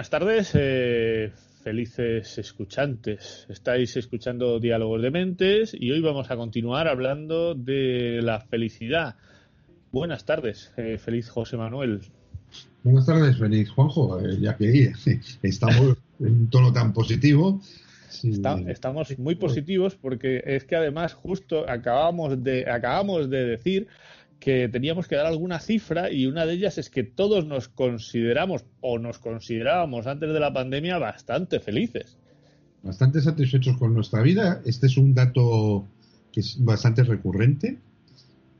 buenas tardes, eh, felices escuchantes. Estáis escuchando Diálogos de Mentes y hoy vamos a continuar hablando de la felicidad. Buenas tardes, eh, feliz José Manuel. Buenas tardes, feliz Juanjo, eh, ya que estamos en un tono tan positivo. estamos muy positivos porque es que además justo acabamos de, acabamos de decir que teníamos que dar alguna cifra y una de ellas es que todos nos consideramos o nos considerábamos antes de la pandemia bastante felices. Bastante satisfechos con nuestra vida. Este es un dato que es bastante recurrente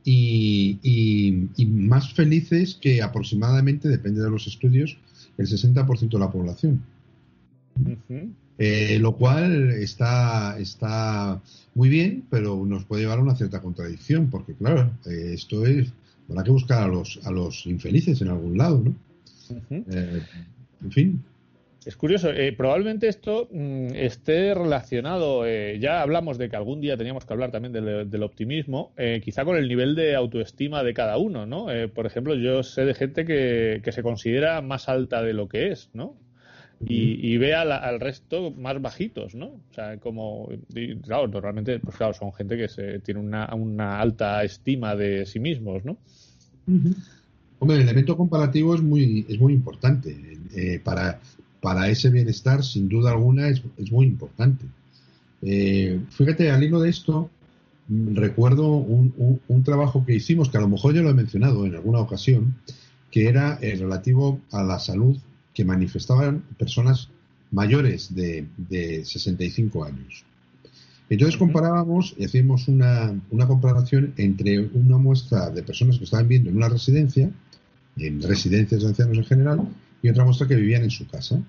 y, más felices que aproximadamente, depende de los estudios, el 60% de la población. Eh, lo cual está, está muy bien, pero nos puede llevar a una cierta contradicción, porque claro, eh, esto es, habrá que buscar a los, a los infelices en algún lado, ¿no? Eh, en fin. Es curioso, probablemente esto mm, esté relacionado, ya hablamos de que algún día teníamos que hablar también del, optimismo, quizá con el nivel de autoestima de cada uno, ¿no? por ejemplo, yo sé de gente que, que se considera más alta de lo que es, ¿no? Y, ve al, resto más bajitos, ¿no? O sea, como, claro, normalmente, pues claro, son gente que se, tiene una, una alta estima de sí mismos, ¿no? Hombre, el elemento comparativo es muy, es muy importante. Eh, para, para ese bienestar, sin duda alguna, es, es muy importante. Eh, fíjate, al hilo de esto, recuerdo un, un, trabajo que hicimos, que a lo mejor ya lo he mencionado en alguna ocasión, que era el relativo a la salud que manifestaban personas mayores de, de 65 años. Entonces comparábamos y hacíamos una, una, comparación entre una muestra de personas que estaban viendo en una residencia, en residencias de ancianos en general, y otra muestra que vivían en su casa,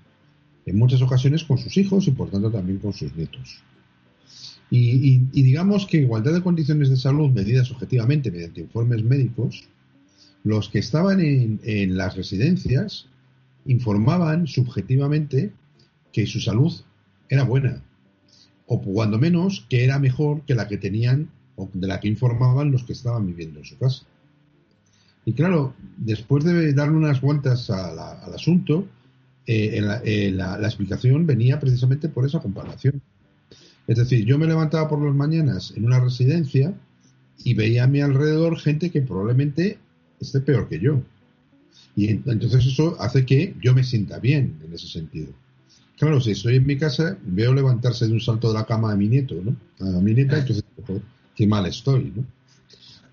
en muchas ocasiones con sus hijos y por tanto también con sus nietos. Y, y digamos que igualdad de condiciones de salud medidas objetivamente mediante informes médicos, los que estaban en, en las residencias informaban subjetivamente que su salud era buena, o cuando menos que era mejor que la que tenían o de la que informaban los que estaban viviendo en su casa. Y claro, después de darle unas vueltas al asunto, eh, la, la, explicación venía precisamente por esa comparación. Es decir, yo me levantaba por las mañanas en una residencia y veía a mi alrededor gente que probablemente esté peor que yo. Y entonces eso hace que yo me sienta bien en ese sentido. Claro, si estoy en mi casa, veo levantarse de un salto de la cama a mi nieto, ¿no? A mi nieta, entonces, qué mal estoy, ¿no?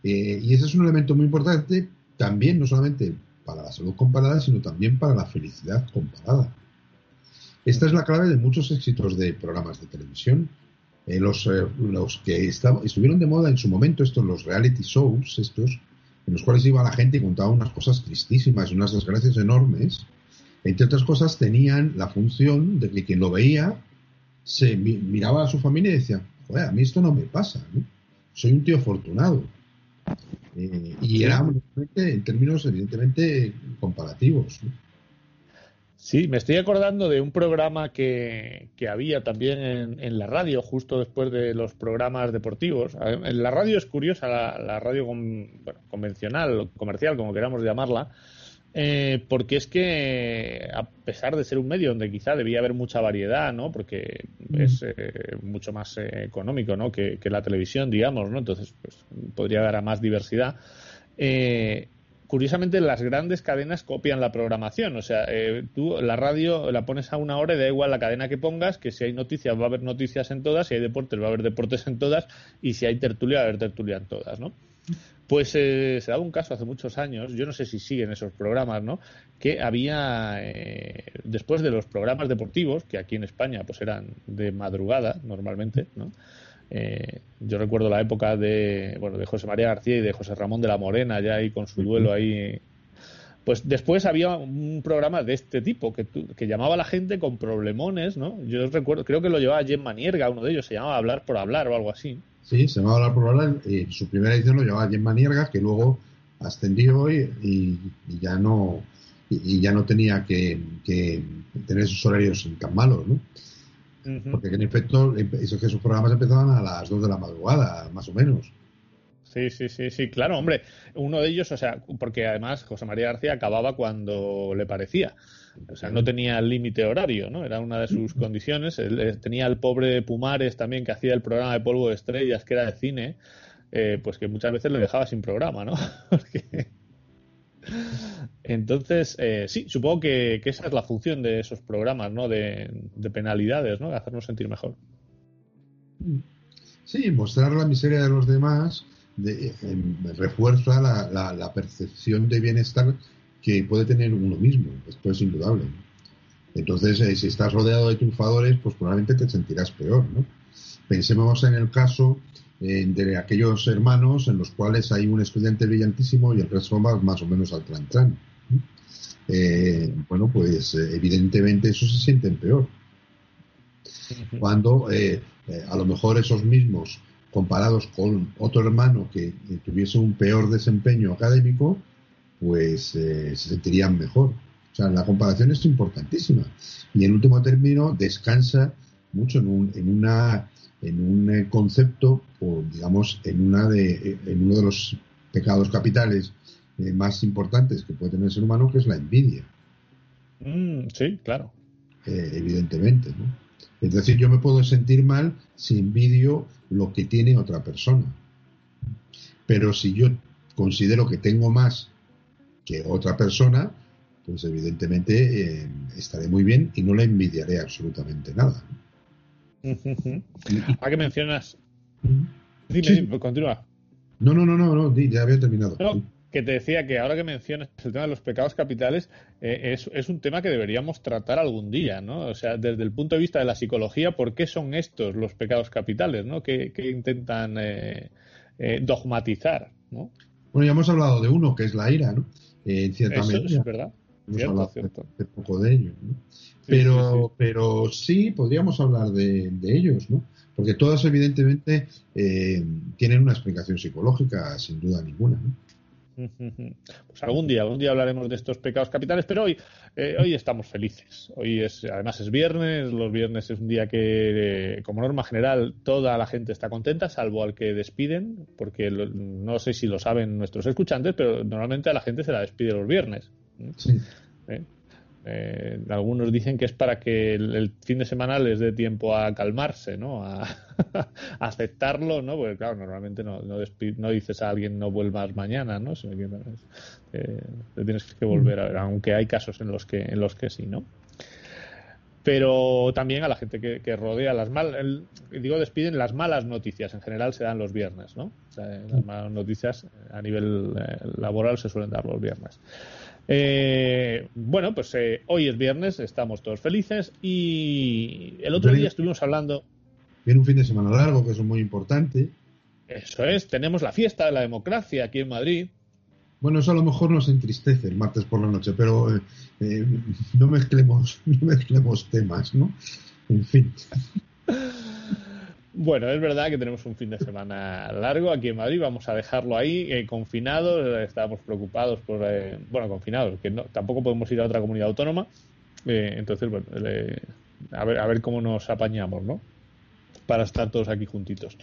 Eh, y ese es un elemento muy importante también, no solamente para la salud comparada, sino también para la felicidad comparada. Esta es la clave de muchos éxitos de programas de televisión. Eh, los, eh, los que estuvieron de moda en su momento, estos, los reality shows, estos, en los cuales iba la gente y contaba unas cosas tristísimas unas desgracias enormes, entre otras cosas tenían la función de que quien lo veía se miraba a su familia y decía, joder, a mí esto no me pasa, ¿no? soy un tío afortunado. Eh, y era en términos evidentemente comparativos. ¿no? Sí, me estoy acordando de un programa que, que había también en, la radio, justo después de los programas deportivos. En la radio es curiosa, la, radio convencional, comercial, como queramos llamarla, eh, porque es que, a pesar de ser un medio donde quizá debía haber mucha variedad, ¿no? Porque mm. es eh, mucho más eh, económico, ¿no? Que, que, la televisión, digamos, ¿no? Entonces, pues, podría haber a más diversidad. Eh, curiosamente las grandes cadenas copian la programación. O sea, eh, tú la radio la pones a una hora y da igual la cadena que pongas, que si hay noticias va a haber noticias en todas, si hay deportes va a haber deportes en todas y si hay tertulia va a haber tertulia en todas, ¿no? Pues eh, se daba un caso hace muchos años, yo no sé si siguen esos programas, ¿no? Que había, eh, después de los programas deportivos, que aquí en España pues eran de madrugada normalmente, ¿no? Eh, yo recuerdo la época de, bueno, de José María García y de José Ramón de la Morena, ya ahí con su duelo ahí Pues después había un programa de este tipo que, que llamaba a la gente con problemones, ¿no? Yo recuerdo, creo que lo llevaba Gemma Nierga, uno de ellos, se llamaba Hablar por Hablar o algo así. Sí, se llamaba Hablar por Hablar, y su primera edición lo llevaba Gemma Nierga, que luego ascendió y, y, ya no y, ya no tenía que, tener esos horarios tan malos, ¿no? Porque en efecto esos, esos programas empezaban a las 2 de la madrugada, más o menos. Sí, sí, sí, sí, claro, hombre. Uno de ellos, o sea, porque además José María García acababa cuando le parecía. O sea, no tenía límite horario, ¿no? Era una de sus condiciones. Él, tenía el pobre Pumares también que hacía el programa de Polvo de Estrellas, que era de cine, eh, pues que muchas veces le dejaba sin programa, ¿no? Entonces, eh, sí, supongo que, esa es la función de esos programas, ¿no? De, de penalidades, ¿no? De hacernos sentir mejor. Sí, mostrar la miseria de los demás de, refuerza la, percepción de bienestar que puede tener uno mismo. Esto es indudable. Entonces, eh, si estás rodeado de triunfadores, pues probablemente te sentirás peor. ¿no? Pensemos en el caso eh, de aquellos hermanos en los cuales hay un estudiante brillantísimo y el resto va más o menos al tran eh, bueno, pues evidentemente eso se siente peor. Cuando a lo mejor esos mismos comparados con otro hermano que tuviese un peor desempeño académico, pues eh, se sentirían mejor. O sea, la comparación es importantísima. Y en último término, descansa mucho en, un, en, una, en un eh, concepto, o digamos, en, una de, en uno de los pecados capitales eh, más importantes que puede tener el ser humano, que es la envidia. Mm, sí, claro. evidentemente, ¿no? Es decir, yo me puedo sentir mal si envidio lo que tiene otra persona. Pero si yo considero que tengo más que otra persona, pues evidentemente eh, estaré muy bien y no le envidiaré absolutamente nada. ¿A qué mencionas? Dime, continúa. No, no, no, no, no, ya había terminado que te decía que ahora que mencionas el tema de los pecados capitales, eh, es, un tema que deberíamos tratar algún día, ¿no? O sea, desde el punto de vista de la psicología, ¿por qué son estos los pecados capitales, ¿no? Que, intentan eh, eh, dogmatizar, ¿no? Bueno, ya hemos hablado de uno, que es la ira, ¿no? en cierta Eso es verdad. Hemos cierto, De, poco de ellos, ¿no? pero, sí, pero sí podríamos hablar de, de, ellos, ¿no? Porque todas, evidentemente, tienen una explicación psicológica, sin duda ninguna, ¿no? Pues algún día, algún día hablaremos de estos pecados capitales, pero hoy, eh, hoy estamos felices. Hoy es, además es viernes, los viernes es un día que, eh, como norma general, toda la gente está contenta, salvo al que despiden, porque no sé si lo saben nuestros escuchantes, pero normalmente a la gente se la despide los viernes. Sí. ¿Eh? Eh, algunos dicen que es para que el, fin de semana les dé tiempo a calmarse, ¿no? A, aceptarlo, ¿no? Porque claro, normalmente no, no, dices a alguien no vuelvas mañana, ¿no? te tienes que volver a ver, aunque hay casos en los que, en los que sí, ¿no? Pero también a la gente que, rodea las malas, digo despiden, las malas noticias en general se dan los viernes, ¿no? las malas noticias a nivel eh, laboral se suelen dar los viernes. Eh, bueno, pues eh, hoy es viernes, estamos todos felices y el otro día estuvimos hablando. Viene un fin de semana largo, que es muy importante. Eso es, tenemos la fiesta de la democracia aquí en Madrid. Bueno, eso a lo mejor nos entristece el martes por la noche, pero eh, no, mezclemos, no mezclemos temas, ¿no? En fin. Bueno, es verdad que tenemos un fin de semana largo aquí en Madrid, vamos a dejarlo ahí, eh, confinados, estábamos preocupados por, eh, bueno, confinados, que no, tampoco podemos ir a otra comunidad autónoma, eh, entonces, bueno, a, ver, a ver cómo nos apañamos, ¿no? Para estar todos aquí juntitos.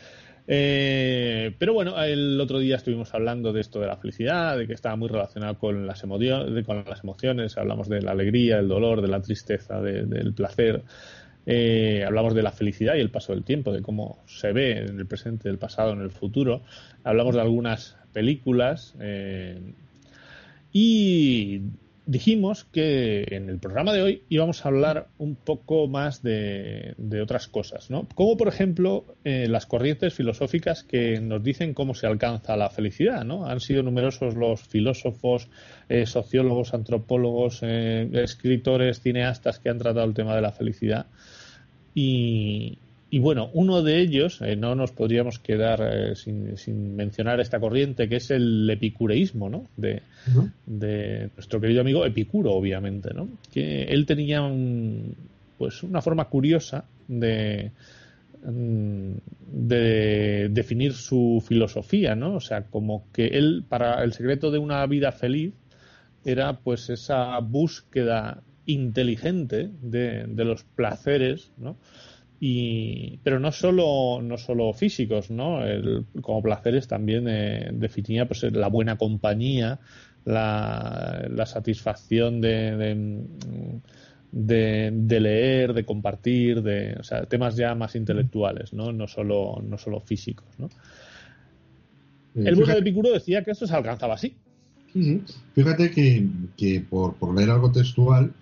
pero bueno, el otro día estuvimos hablando de esto de la felicidad, de que estaba muy relacionado con las, emociones, con las emociones, hablamos de la alegría, el dolor, de la tristeza, del placer. Eh, hablamos de la felicidad y el paso del tiempo, de cómo se ve en el presente, el pasado, en el futuro. Hablamos de algunas películas eh, y dijimos que en el programa de hoy íbamos a hablar un poco más de, otras cosas, ¿no? Como por ejemplo eh, las corrientes filosóficas que nos dicen cómo se alcanza la felicidad, ¿no? Han sido numerosos los filósofos, sociólogos, antropólogos, escritores, cineastas que han tratado el tema de la felicidad y, y bueno, uno de ellos, eh, no nos podríamos quedar eh, sin, mencionar esta corriente, que es el epicureísmo, ¿no? De, nuestro querido amigo Epicuro, obviamente, ¿no? Que él tenía pues una forma curiosa de, mm, de definir su filosofía, ¿no? O sea, como que él, para el secreto de una vida feliz, era pues esa búsqueda inteligente de, de los placeres, ¿no? Y, pero no solo, no solo físicos, ¿no? como placeres también eh, definía pues, la buena compañía, la, la satisfacción de, de, leer, de compartir, de o sea, temas ya más intelectuales, ¿no? No solo, no solo físicos, ¿no? Eh, el burro de Epicuro decía que esto se alcanzaba así. Fíjate que, que por, por leer algo textual,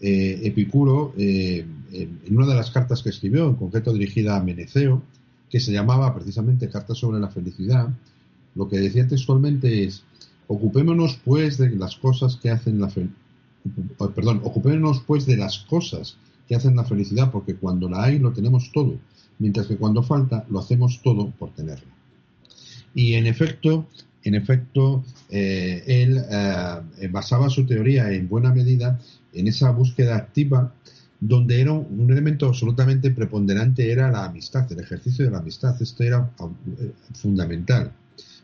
eh, Epicuro, eh, en una de las cartas que escribió, en concreto dirigida a Meneceo, que se llamaba precisamente Carta sobre la felicidad, lo que decía textualmente es, ocupémonos pues de las cosas que hacen la perdón, ocupémonos pues de las cosas que hacen la felicidad, porque cuando la hay lo tenemos todo, mientras que cuando falta lo hacemos todo por tenerla. Y en efecto, en efecto, eh, él basaba su teoría en buena medida en esa búsqueda activa donde era un elemento absolutamente preponderante era la amistad, el ejercicio de la amistad. Esto era eh, fundamental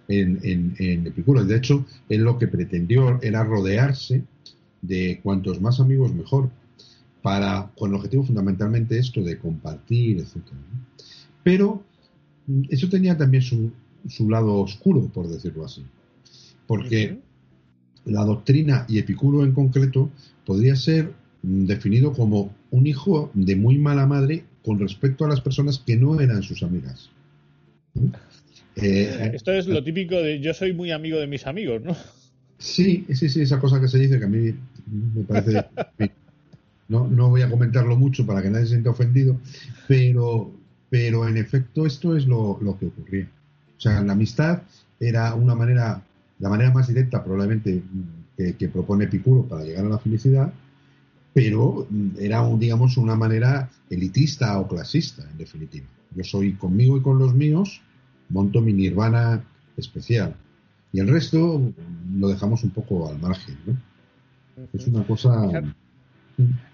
en, en, Epicuro. De hecho, él lo que pretendió era rodearse de cuantos más amigos mejor, para, con el objetivo fundamentalmente esto de compartir, etc. Pero mm, eso tenía también su, su lado oscuro, por decirlo así. Porque la doctrina y Epicuro en concreto podría ser definido como un hijo de muy mala madre con respecto a las personas que no eran sus amigas. Eh, Esto es lo típico de yo soy muy amigo de mis amigos, ¿no? Sí, sí, sí, esa cosa que se dice que a mí me parece... no, no voy a comentarlo mucho para que nadie se sienta ofendido, pero, pero en efecto esto es lo, lo que ocurría. O sea, la amistad era una manera la manera más directa probablemente que, propone Epicuro para llegar a la felicidad, pero era, un, digamos, una manera elitista o clasista, en definitiva. Yo soy conmigo y con los míos, monto mi nirvana especial. Y el resto lo dejamos un poco al margen, ¿no? Es una cosa...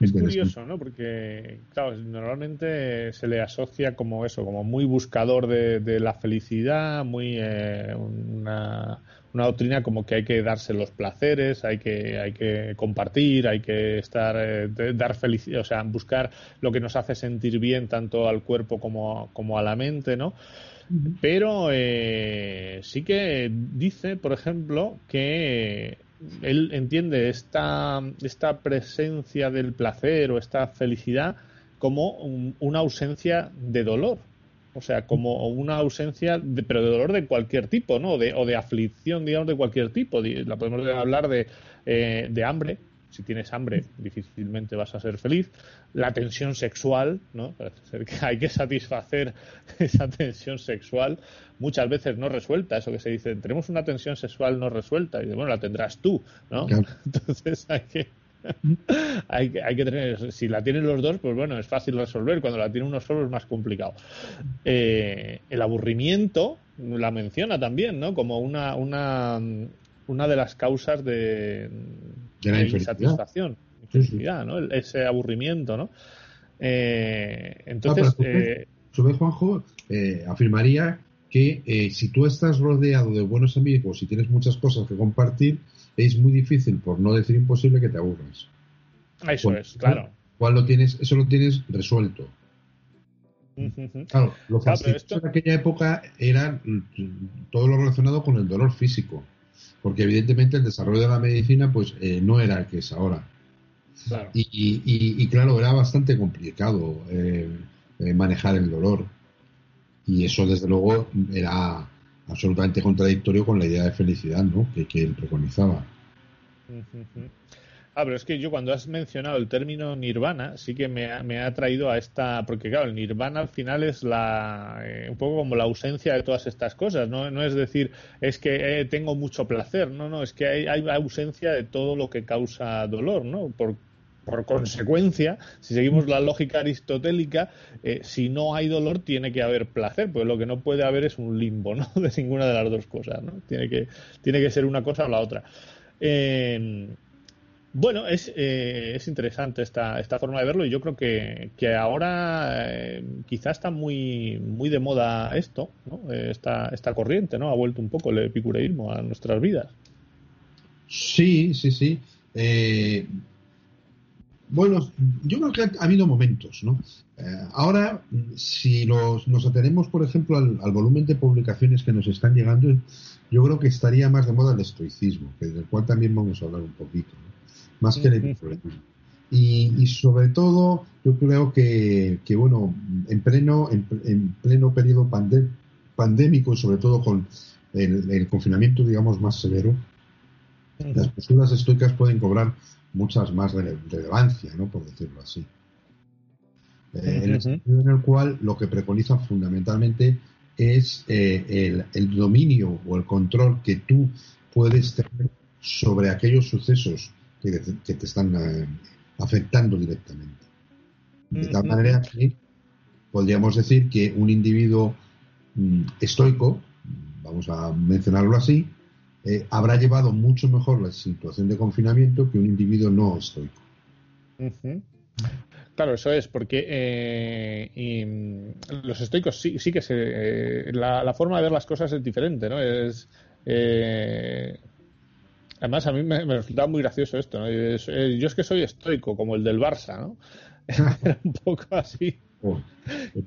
Es curioso, ¿no? Porque, claro, normalmente se le asocia como eso, como muy buscador de, la felicidad, muy eh, una, una doctrina como que hay que darse los placeres, hay que, hay que compartir, hay que estar, eh, dar felicidad, o sea, buscar lo que nos hace sentir bien tanto al cuerpo como, como a la mente, ¿no? Pero eh, sí que dice, por ejemplo, que él entiende esta, esta presencia del placer o esta felicidad como una ausencia de dolor. O sea, como una ausencia, de, pero de dolor de cualquier tipo, ¿no? De, o de aflicción, digamos, de cualquier tipo. La podemos hablar de, eh, de hambre. Si tienes hambre, difícilmente vas a ser feliz. La tensión sexual, ¿no? Parece ser que hay que satisfacer esa tensión sexual, muchas veces no resuelta. Eso que se dice, tenemos una tensión sexual no resuelta. Y bueno, la tendrás tú, ¿no? Entonces hay que hay, hay, que tener, si la tienen los dos, pues bueno, es fácil resolver. Cuando la tiene uno solo es más complicado. Eh, el aburrimiento la menciona también, ¿no? Como una, una, una de las causas de, de, insatisfacción, ¿no? ese aburrimiento, ¿no? Eh, entonces, eh, Juanjo, eh, afirmaría que si tú estás rodeado de buenos amigos y tienes muchas cosas que compartir, es muy difícil, por no decir imposible, que te aburras. Eso es, claro. lo tienes, eso lo tienes resuelto. Claro, lo que en aquella época era todo lo relacionado con el dolor físico, porque evidentemente el desarrollo de la medicina pues eh, no era el que es ahora. Y, claro, era bastante complicado eh, eh, manejar el dolor. Y eso, desde luego, era absolutamente contradictorio con la idea de felicidad ¿no? que, él preconizaba. Ah, pero es que yo cuando has mencionado el término nirvana, sí que me ha, me ha traído a esta, porque claro, el nirvana al final es la, eh, un poco como la ausencia de todas estas cosas, no, no es decir, es que eh, tengo mucho placer, no, no, es que hay, hay, ausencia de todo lo que causa dolor, ¿no? Por, por consecuencia, si seguimos la lógica aristotélica, eh, si no hay dolor tiene que haber placer, pues lo que no puede haber es un limbo, ¿no? De ninguna de las dos cosas, ¿no? Tiene que, tiene que ser una cosa o la otra. Eh, bueno, es, eh, es interesante esta, esta forma de verlo y yo creo que, que ahora eh, quizá está muy, muy de moda esto, ¿no? esta, esta corriente, ¿no? Ha vuelto un poco el epicureísmo a nuestras vidas. Sí, sí, sí. Eh, bueno, yo creo que ha, habido momentos, ¿no? Eh, ahora, si los, nos atenemos, por ejemplo, al, volumen de publicaciones que nos están llegando, yo creo que estaría más de moda el estoicismo, que del cual también vamos a hablar un poquito, más que el epicureísmo. Y, y, sobre todo, yo creo que, que bueno, en pleno, en, pleno periodo pandémico y sobre todo con el, el confinamiento, digamos, más severo, las posturas estoicas pueden cobrar muchas más relevancia, ¿no? por decirlo así. Eh, en el sentido en el cual lo que preconizan fundamentalmente es eh, el, dominio o el control que tú puedes tener sobre aquellos sucesos que, te están eh, afectando directamente. De tal manera que podríamos decir que un individuo mm, estoico, vamos a mencionarlo así, eh, habrá llevado mucho mejor la situación de confinamiento que un individuo no estoico. Claro, eso es, porque eh, mm, los estoicos sí, sí que se. Eh, la, forma de ver las cosas es diferente, ¿no? Es. además, a mí me, resultaba muy gracioso esto, ¿no? yo es que soy estoico, como el del Barça, ¿no? Era un poco así. Oh,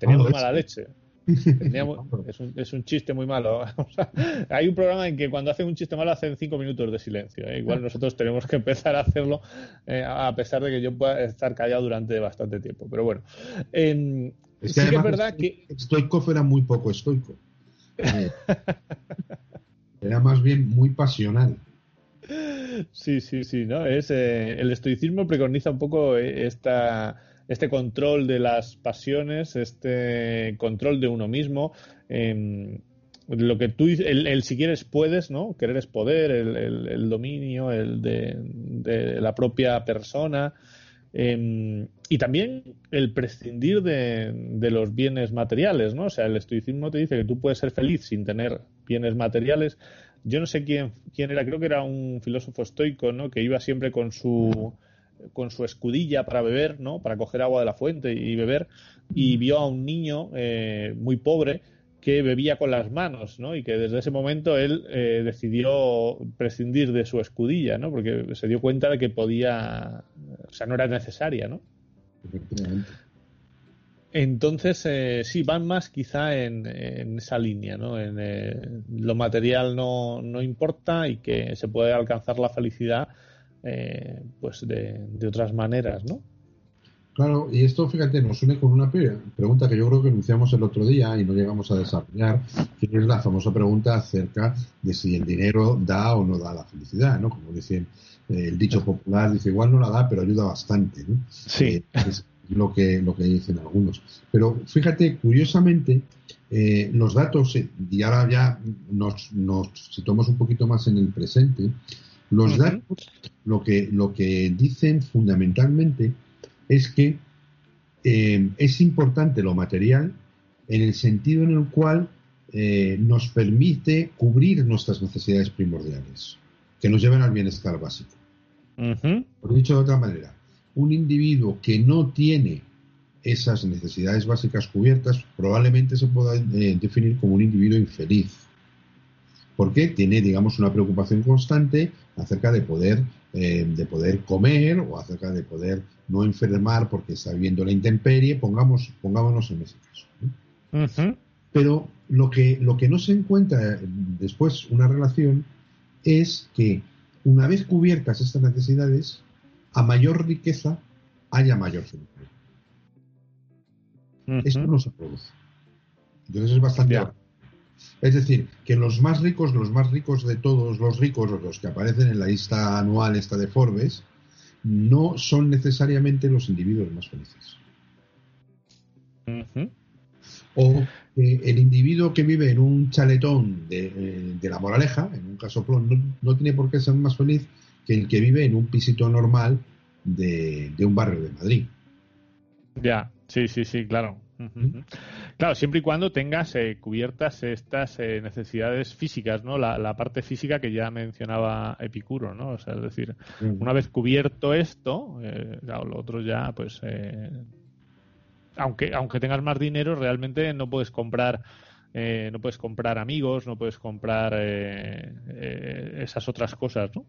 muy mala leche. es, un, chiste muy malo. hay un programa en que cuando hacen un chiste malo hacen cinco minutos de silencio. ¿eh? Igual nosotros tenemos que empezar a hacerlo eh, a pesar de que yo pueda estar callado durante bastante tiempo. Pero bueno, es sí que es verdad que... Stoikov era muy poco estoico. era más bien muy pasional. Sí, sí, sí, ¿no? Es, eh, el estoicismo preconiza un poco esta este control de las pasiones, este control de uno mismo. Em, lo que tú, el, si quieres puedes, ¿no? Querer es poder, el, dominio, el de, la propia persona. Em, y también el prescindir de, los bienes materiales, ¿no? O sea, el estoicismo te dice que tú puedes ser feliz sin tener bienes materiales. Yo no sé quién, quién era, creo que era un filósofo estoico, ¿no? Que iba siempre con su con su escudilla para beber, ¿no? Para coger agua de la fuente y beber, y vio a un niño eh, muy pobre que bebía con las manos, ¿no? Y que desde ese momento él eh, decidió prescindir de su escudilla, ¿no? Porque se dio cuenta de que podía, o sea, no era necesaria, ¿no? Entonces, eh, sí, van más quizá en, esa línea, ¿no? En lo material no, no importa y que se puede alcanzar la felicidad eh, pues de, otras maneras, ¿no? Claro, y esto, fíjate, nos une con una pregunta que yo creo que iniciamos el otro día y no llegamos a desarrollar, que es la famosa pregunta acerca de si el dinero da o no da la felicidad, ¿no? Como dicen eh, el dicho popular, dice igual no la da, pero ayuda bastante, ¿no? Sí. Eh, es lo que, lo que dicen algunos. Pero fíjate, curiosamente, los datos, y ahora ya nos, nos situamos un poquito más en el presente, los datos lo que, lo que dicen fundamentalmente es que eh, es importante lo material en el sentido en el cual eh, nos permite cubrir nuestras necesidades primordiales, que nos llevan al bienestar básico. Por dicho de otra manera, un individuo que no tiene esas necesidades básicas cubiertas probablemente se pueda eh, definir como un individuo infeliz porque tiene, digamos, una preocupación constante acerca de poder, eh, de poder comer o acerca de poder no enfermar porque está viviendo la intemperie, pongamos, pongámonos en ese caso. Pero lo que, lo que no se encuentra después una relación es que una vez cubiertas estas necesidades, a mayor riqueza haya mayor felicidad. Esto no se produce. Entonces es bastante es decir, que los más ricos, los más ricos de todos los ricos, los que aparecen en la lista anual esta de Forbes, no son necesariamente los individuos más felices. O el individuo que vive en un chaletón de, eh, la moraleja, en un casoplón, no, no, tiene por qué ser más feliz que el que vive en un pisito normal de, un barrio de Madrid. Ya, sí, sí, sí, claro. Claro, siempre y cuando tengas eh, cubiertas estas eh, necesidades físicas, ¿no? La, parte física que ya mencionaba Epicuro, ¿no? O sea, es decir, una vez cubierto esto, eh, lo otro ya, pues, aunque aunque tengas más dinero, realmente no puedes comprar no puedes comprar amigos, no puedes comprar esas otras cosas, ¿no?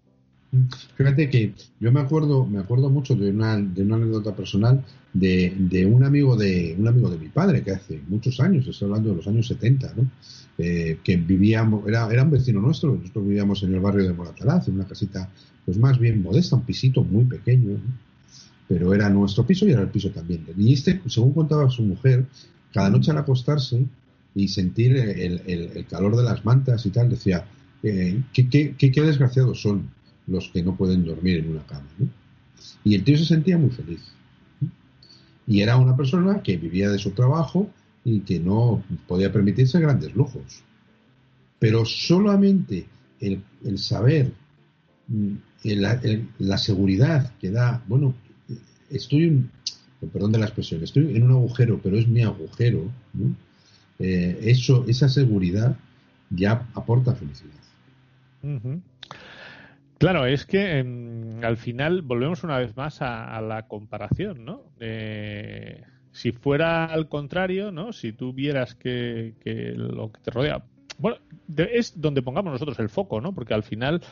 Fíjate que yo me acuerdo, me acuerdo mucho de una, de una anécdota personal de, de, un amigo de un amigo de mi padre que hace muchos años, estoy hablando de los años 70, ¿no? Eh, que vivíamos, era, era un vecino nuestro, nosotros vivíamos en el barrio de Moratalaz, en una casita pues más bien modesta, un pisito muy pequeño, pero era nuestro piso y era el piso también. Y este, según contaba su mujer, cada noche al acostarse y sentir el, el, calor de las mantas y tal, decía, eh, qué, qué, qué desgraciados son los que no pueden dormir en una cama. Y el tío se sentía muy feliz. Y era una persona que vivía de su trabajo y que no podía permitirse grandes lujos. Pero solamente el, saber, mm, la seguridad que da, bueno, estoy, perdón de la expresión, estoy en un agujero, pero es mi agujero, eh, eso, esa seguridad ya aporta felicidad. Claro, es que em, al final volvemos una vez más a, la comparación, ¿no? si fuera al contrario, ¿no? Si tú vieras que, lo que te rodea, bueno, es donde pongamos nosotros el foco, ¿no? Porque al final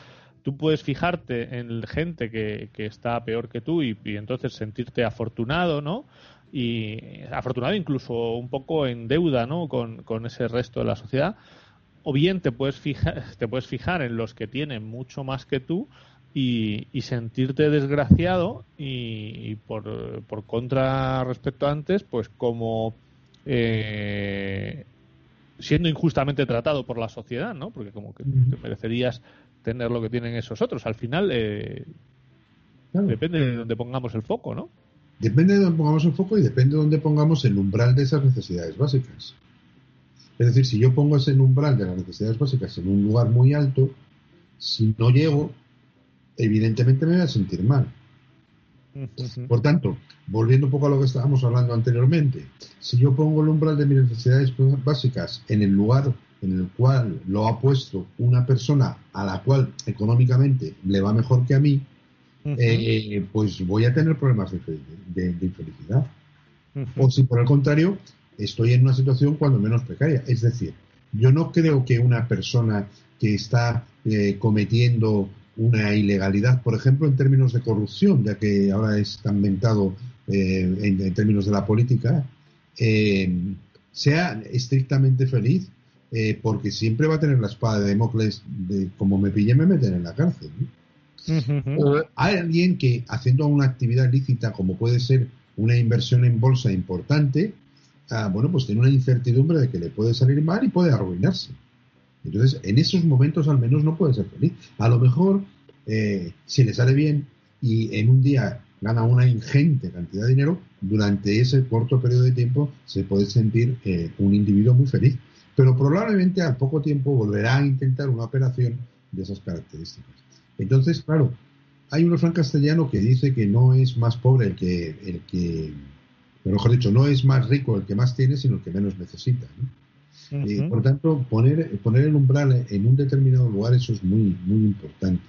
tú puedes fijarte en gente que, está peor que tú y, entonces sentirte afortunado, ¿no? Y afortunado incluso un poco en deuda, ¿no? Con ese resto de la sociedad o bien te puedes fijar, te puedes fijar en los que tienen mucho más que tú y, sentirte desgraciado y, por, por, contra respecto a antes, pues como eh, siendo injustamente tratado por la sociedad, ¿no? Porque como que te merecerías tener lo que tienen esos otros. Al final eh, depende de donde pongamos el foco, ¿no? Depende de donde pongamos el foco y depende de donde pongamos el umbral de esas necesidades básicas. Es decir, si yo pongo ese umbral de las necesidades básicas en un lugar muy alto, si no llego, evidentemente me voy a sentir mal. Por tanto, volviendo un poco a lo que estábamos hablando anteriormente, si yo pongo el umbral de mis necesidades básicas en el lugar en el cual lo ha puesto una persona a la cual económicamente le va mejor que a mí, eh, pues voy a tener problemas de, infelicidad. O si por el contrario, estoy en una situación cuando menos precaria. Es decir, yo no creo que una persona que está eh, cometiendo una ilegalidad, por ejemplo, en términos de corrupción, ya que ahora es tan mentado eh, en, términos de la política, eh, sea estrictamente feliz, porque siempre va a tener la espada de Democles de como me pille me meten en la cárcel. hay alguien que haciendo una actividad lícita, como puede ser una inversión en bolsa importante, bueno, pues tiene una incertidumbre de que le puede salir mal y puede arruinarse. Entonces, en esos momentos al menos no puede ser feliz. A lo mejor, eh, si le sale bien y en un día gana una ingente cantidad de dinero, durante ese corto periodo de tiempo se puede sentir eh, un individuo muy feliz. Pero probablemente al poco tiempo volverá a intentar una operación de esas características. Entonces, claro, hay un refrán castellano que dice que no es más pobre el que, el que pero mejor dicho, no es más rico el que más tiene, sino el que menos necesita. y, por tanto, poner, poner el umbral en un determinado lugar, eso es muy, muy importante.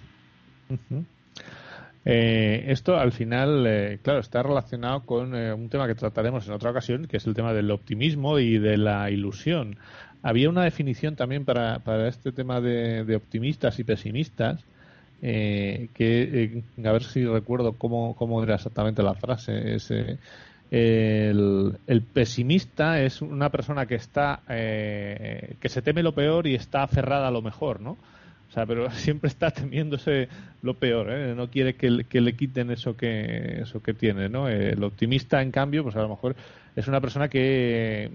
Eh, esto al final, eh, claro, está relacionado con eh, un tema que trataremos en otra ocasión, que es el tema del optimismo y de la ilusión. Había una definición también para, para este tema de, optimistas y pesimistas, que a ver si recuerdo cómo, cómo era exactamente la frase. Ese, el, pesimista es una persona que está eh, que se teme lo peor y está aferrada a lo mejor, ¿no? O sea, pero siempre está temiéndose lo peor, ¿eh? no quiere que, le quiten eso que eso que tiene, ¿no? El optimista, en cambio, pues a lo mejor es una persona que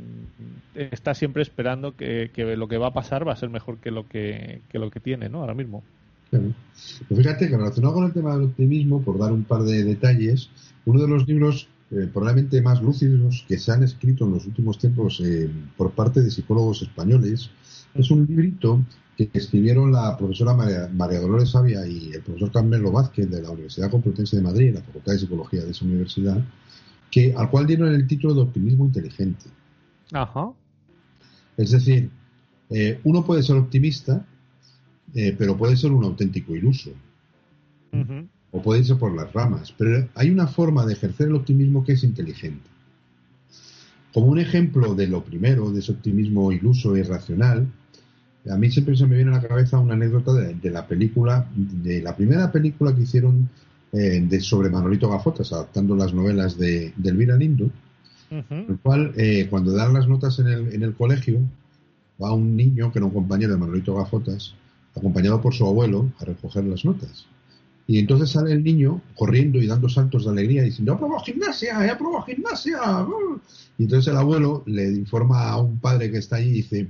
está siempre esperando que, lo que va a pasar va a ser mejor que lo que, lo que tiene, ¿no? Ahora mismo. Pues fíjate que relacionado con el tema del optimismo, por dar un par de detalles, uno de los libros eh, probablemente más lúcidos que se han escrito en los últimos tiempos eh, por parte de psicólogos españoles. Es un librito que escribieron la profesora María, Dolores Sabia y el profesor Carmelo Vázquez de la Universidad Complutense de Madrid, en la Facultad de Psicología de esa universidad, que, al cual dieron el título de optimismo inteligente. Ajá. Es decir, eh, uno puede ser optimista, pero puede ser un auténtico iluso. O puede irse por las ramas. Pero hay una forma de ejercer el optimismo que es inteligente. Como un ejemplo de lo primero, de ese optimismo iluso e irracional, a mí siempre se me viene a la cabeza una anécdota de, la película, de la primera película que hicieron eh, de, sobre Manolito Gafotas, adaptando las novelas de, de Elvira Lindo, el cual, eh, cuando dan las notas en el, en el colegio, va un niño, que era un compañero de Manolito Gafotas, acompañado por su abuelo, a recoger las notas. Y entonces sale el niño corriendo y dando saltos de alegría diciendo, ¡He gimnasia! ¡He aprobado gimnasia! Y entonces el abuelo le informa a un padre que está allí y dice,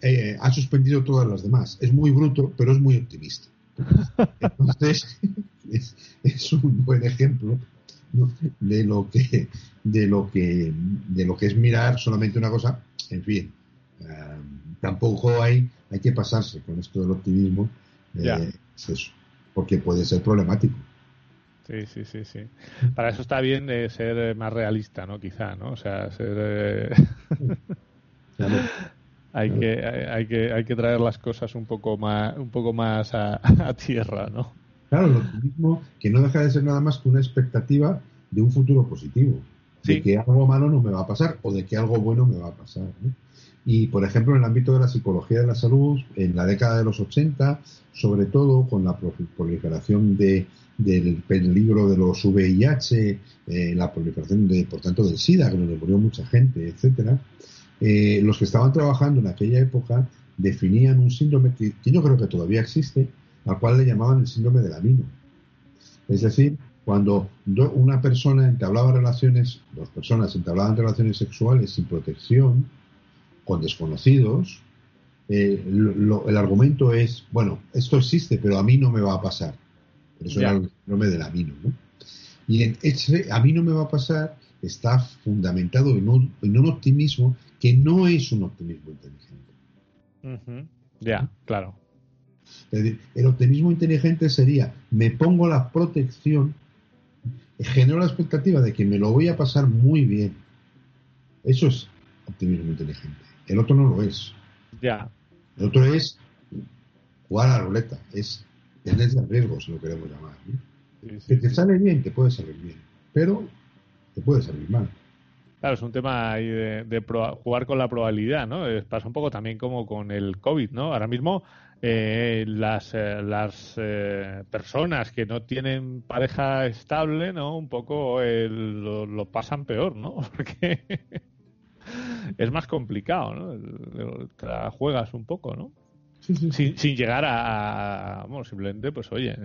eh, ha suspendido todas las demás. Es muy bruto, pero es muy optimista. Entonces, es, un buen ejemplo de lo que de lo que de lo que es mirar solamente una cosa en fin eh, tampoco hay hay que pasarse con esto del optimismo eh, eso porque puede ser problemático. Sí, sí, sí, sí. Para eso está bien de ser más realista, ¿no? Quizá, ¿no? O sea, ser... Eh, hay, que, hay, que, hay que traer las cosas un poco más, un poco más a, tierra, ¿no? Claro, el optimismo que no deja de ser nada más que una expectativa de un futuro positivo. De que algo malo no me va a pasar o de que algo bueno me va a pasar. ¿no? Y, por ejemplo, en el ámbito de la psicología de la salud, en la década de los 80, sobre todo con la proliferación de, del peligro de los VIH, eh, la proliferación, de, por tanto, del SIDA, que nos murió mucha gente, etcétera, eh, los que estaban trabajando en aquella época definían un síndrome que, yo creo que todavía existe, al cual le llamaban el síndrome del amino. Es decir, cuando una persona entablaba relaciones, dos personas entablaban relaciones sexuales sin protección, con desconocidos, eh, el argumento es, bueno, esto existe, pero a mí no me va a pasar. Por eso era el nombre del amino, ¿no? Y en ese a mí no me va a pasar está fundamentado en un, en un optimismo que no es un optimismo inteligente. Ya, claro. el optimismo inteligente sería, me pongo la protección, genero la expectativa de que me lo voy a pasar muy bien. Eso es optimismo inteligente. El otro no lo es. Ya. El otro es jugar a la ruleta, es tener riesgo, si lo queremos llamar. que te sale bien, te puede salir bien, pero te puede salir mal. Claro, es un tema ahí de, jugar con la probabilidad, ¿no? pasa un poco también como con el COVID, ¿no? Ahora mismo eh, las, eh, las eh, personas que no tienen pareja estable, ¿no? Un poco lo, lo, pasan peor, ¿no? Porque es más complicado, ¿no? Te la juegas un poco, ¿no? Sin, sin, llegar a, bueno, simplemente, pues oye,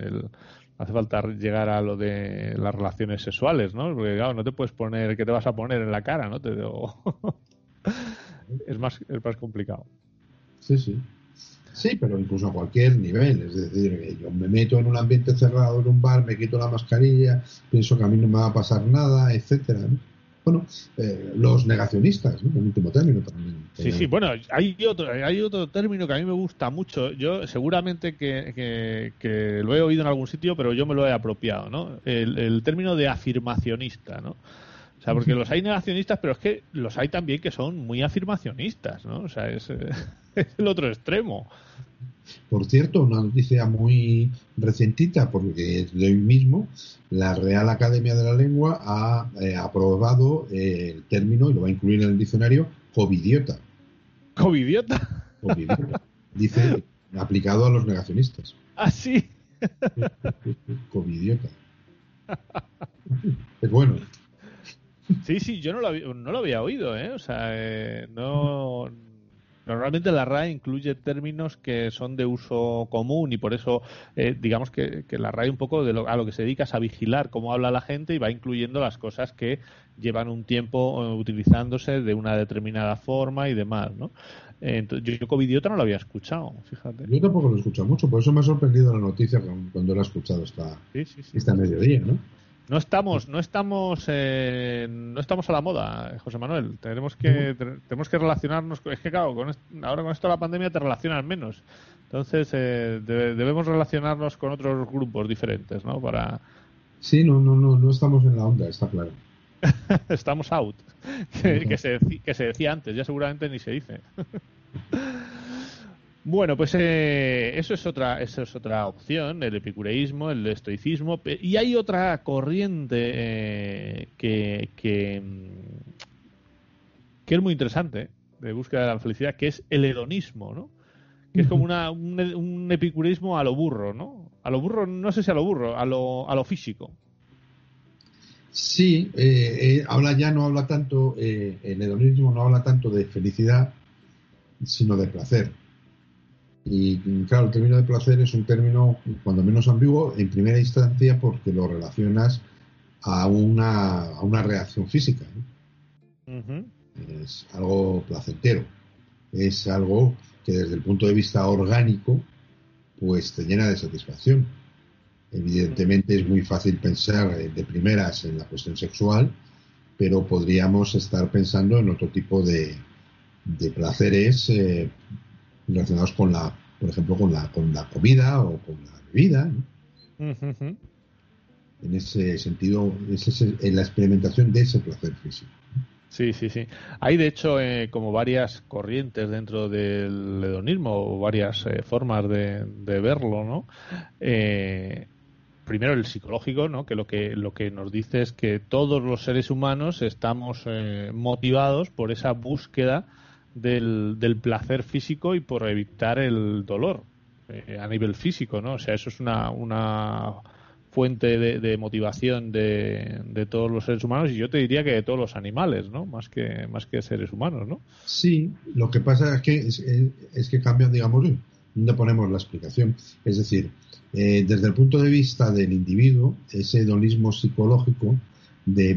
hace falta llegar a lo de las relaciones sexuales, ¿no? Porque claro, no te puedes poner, ¿qué te vas a poner en la cara, no? Te es más, es más complicado. Sí, sí. Sí, pero incluso a cualquier nivel. Es decir, yo me meto en un ambiente cerrado, en un bar, me quito la mascarilla, pienso que a mí no me va a pasar nada, etcétera. ¿no? Bueno, eh, los negacionistas, ¿no? último término también. Sí, sí, bueno, hay otro, hay otro término que a mí me gusta mucho. Yo seguramente que, que, lo he oído en algún sitio, pero yo me lo he apropiado, ¿no? El, término de afirmacionista, ¿no? O sea, porque los hay negacionistas, pero es que los hay también que son muy afirmacionistas, ¿no? O sea, es, es el otro extremo. Por cierto, una noticia muy recientita, porque de hoy mismo, la Real Academia de la Lengua ha eh, aprobado eh, el término, y lo va a incluir en el diccionario, covidiota. ¿Covidiota? Dice, aplicado a los negacionistas. Ah, sí. covidiota. Es bueno. Sí, sí, yo no lo, no lo había oído, ¿eh? O sea, eh, no Normalmente la RAE incluye términos que son de uso común y por eso eh, digamos que, la RAE un poco de lo, a lo que se dedica es a vigilar cómo habla la gente y va incluyendo las cosas que llevan un tiempo eh, utilizándose de una determinada forma y demás, ¿no? Entonces, yo covidiota no lo había escuchado, fíjate. Yo tampoco lo he escuchado mucho, por eso me ha sorprendido la noticia cuando lo he escuchado esta, esta mediodía, ¿no? No estamos no estamos eh, no estamos a la moda José Manuel tenemos que tenemos que relacionarnos es que claro ahora con esto de la pandemia te relacionas menos Entonces eh, debemos relacionarnos con otros grupos diferentes, ¿no? Para... Sí, no, no, no, no estamos en la onda, está claro. estamos out, que, se, que se decía antes, ya seguramente ni se dice. Bueno, pues eh, eso es otra, eso es otra opción, el epicureísmo, el estoicismo, y hay otra corriente eh, que, que, que, es muy interesante de búsqueda de la felicidad, que es el hedonismo, ¿no? Que es como una, un, epicureísmo a lo burro, ¿no? A lo burro, no sé si a lo burro, a lo, a lo físico. Sí, eh, habla ya no habla tanto, el hedonismo no habla tanto de felicidad, sino de placer y claro, el término de placer es un término cuando menos ambiguo en primera instancia porque lo relacionas a una, a una reacción física. Es algo placentero. Es algo que desde el punto de vista orgánico pues te llena de satisfacción. Evidentemente es muy fácil pensar de primeras en la cuestión sexual, pero podríamos estar pensando en otro tipo de, de placeres eh, relacionados con la, por ejemplo, con la, con la comida o con la bebida. En ese sentido, es en la experimentación de ese placer físico. Sí, sí, sí. Hay de hecho eh, como varias corrientes dentro del hedonismo o varias eh, formas de, verlo, ¿no? Eh, primero el psicológico, ¿no? Que lo que lo que nos dice es que todos los seres humanos estamos motivados por esa búsqueda del, placer físico y por evitar el dolor eh, a nivel físico, ¿no? O sea, eso es una, una fuente de, motivación de, de, todos los seres humanos y yo te diría que de todos los animales, ¿no? Más que, más que seres humanos, ¿no? Sí, lo que pasa es que, es, que cambian, digamos, donde ponemos la explicación. Es decir, eh, desde el punto de vista del individuo, ese hedonismo psicológico de,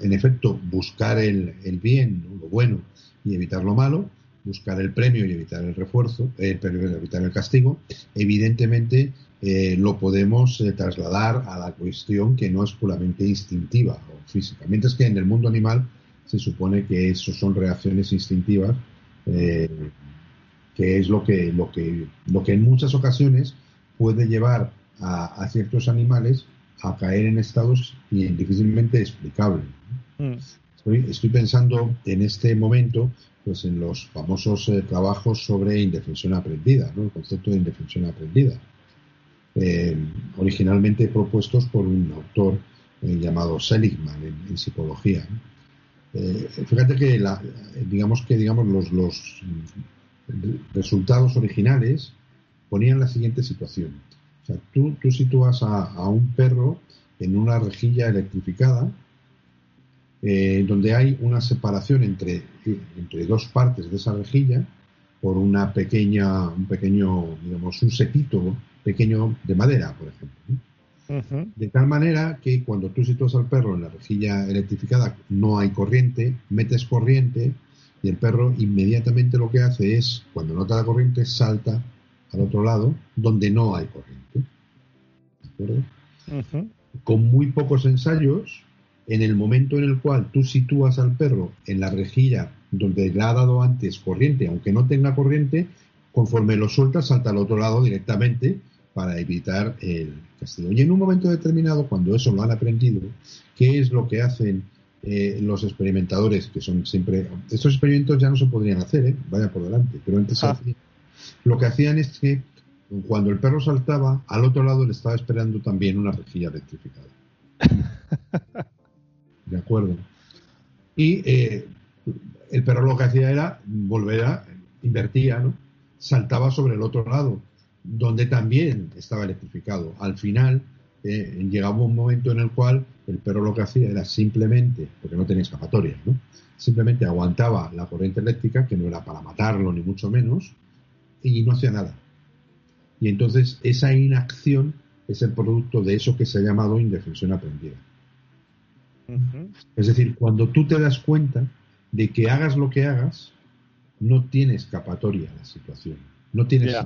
en efecto, buscar el, el bien, lo bueno, y evitar lo malo, buscar el premio y evitar el refuerzo, eh, evitar el castigo, evidentemente eh, lo podemos eh, trasladar a la cuestión que no es puramente instintiva o física. Mientras que en el mundo animal se supone que eso son reacciones instintivas, que es lo que, lo, que, lo que en muchas ocasiones puede llevar a, ciertos animales a caer en estados difícilmente explicables. Mm. Estoy, pensando en este momento pues en los famosos eh, trabajos sobre indefensión aprendida, ¿no? el concepto de indefensión aprendida, eh, originalmente propuestos por un autor eh, llamado Seligman en, psicología. fíjate que digamos que digamos los, los resultados originales ponían la siguiente situación. O sea, tú, tú sitúas a un perro en una rejilla electrificada eh, donde hay una separación entre, entre dos partes de esa rejilla por una pequeña, un pequeño, digamos, un sequito pequeño de madera, por ejemplo. De tal manera que cuando tú sitúas al perro en la rejilla electrificada no hay corriente, metes corriente y el perro inmediatamente lo que hace es, cuando nota la corriente, salta al otro lado donde no hay corriente. ¿De acuerdo? Con muy pocos ensayos, en el momento en el cual tú sitúas al perro en la rejilla donde le ha dado antes corriente, aunque no tenga corriente, conforme lo sueltas salta al otro lado directamente para evitar el castigo. Y en un momento determinado, cuando eso lo han aprendido, ¿qué es lo que hacen eh, los experimentadores? Que son siempre. Estos experimentos ya no se podrían hacer, ¿eh? vaya por delante, pero antes ah. lo que hacían es que cuando el perro saltaba, al otro lado le estaba esperando también una rejilla electrificada. ¿de acuerdo? Y eh, el perro lo que hacía era volver a, invertía, ¿no? Saltaba sobre el otro lado, donde también estaba electrificado. Al final, eh, llegaba un momento en el cual el perro lo que hacía era simplemente, porque no tenía escapatoria, ¿no? Simplemente aguantaba la corriente eléctrica, que no era para matarlo ni mucho menos, y no hacía nada. Y entonces esa inacción es el producto de eso que se ha llamado indefensión aprendida. Es decir, cuando tú te das cuenta de que hagas lo que hagas, no tiene escapatoria la situación. No tienes.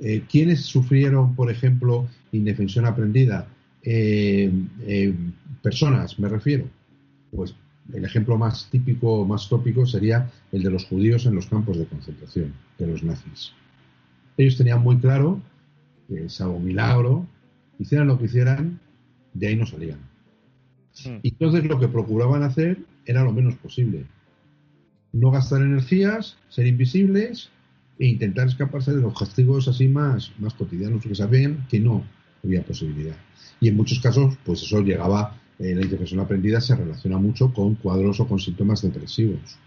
Eh, ¿Quiénes sufrieron, por ejemplo, indefensión aprendida? Eh, eh, personas, me refiero. Pues el ejemplo más típico, más tópico sería el de los judíos en los campos de concentración, de los nazis. Ellos tenían muy claro que, salvo milagro, hicieran lo que hicieran, de ahí no salían. Hmm. Y entonces lo que procuraban hacer era lo menos posible. No gastar energías, ser invisibles e intentar escaparse de los castigos así más, más cotidianos, porque sabían que no había posibilidad. Y en muchos casos, pues eso llegaba, eh, la interpretación aprendida se relaciona mucho con cuadros o con síntomas depresivos.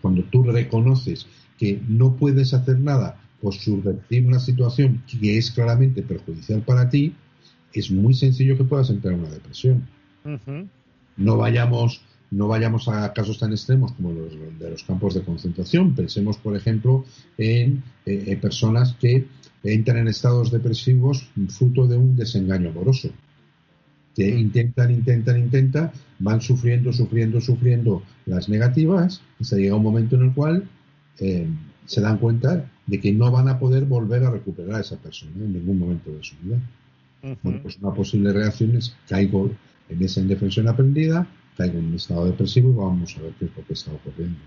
cuando tú reconoces que no puedes hacer nada por subvertir una situación que es claramente perjudicial para ti, es muy sencillo que puedas entrar en una depresión. No vayamos no vayamos a casos tan extremos como los de los campos de concentración. Pensemos, por ejemplo, en, eh, personas que entran en estados depresivos fruto de un desengaño amoroso. Que intentan, intentan, intentan, van sufriendo, sufriendo, sufriendo las negativas, y se llega un momento en el cual eh, se dan cuenta de que no van a poder volver a recuperar a esa persona en ningún momento de su vida. Bueno, pues una posible reacción es caigo en esa indefensión aprendida, caigo en un estado depresivo y vamos a ver qué es lo que está ocurriendo.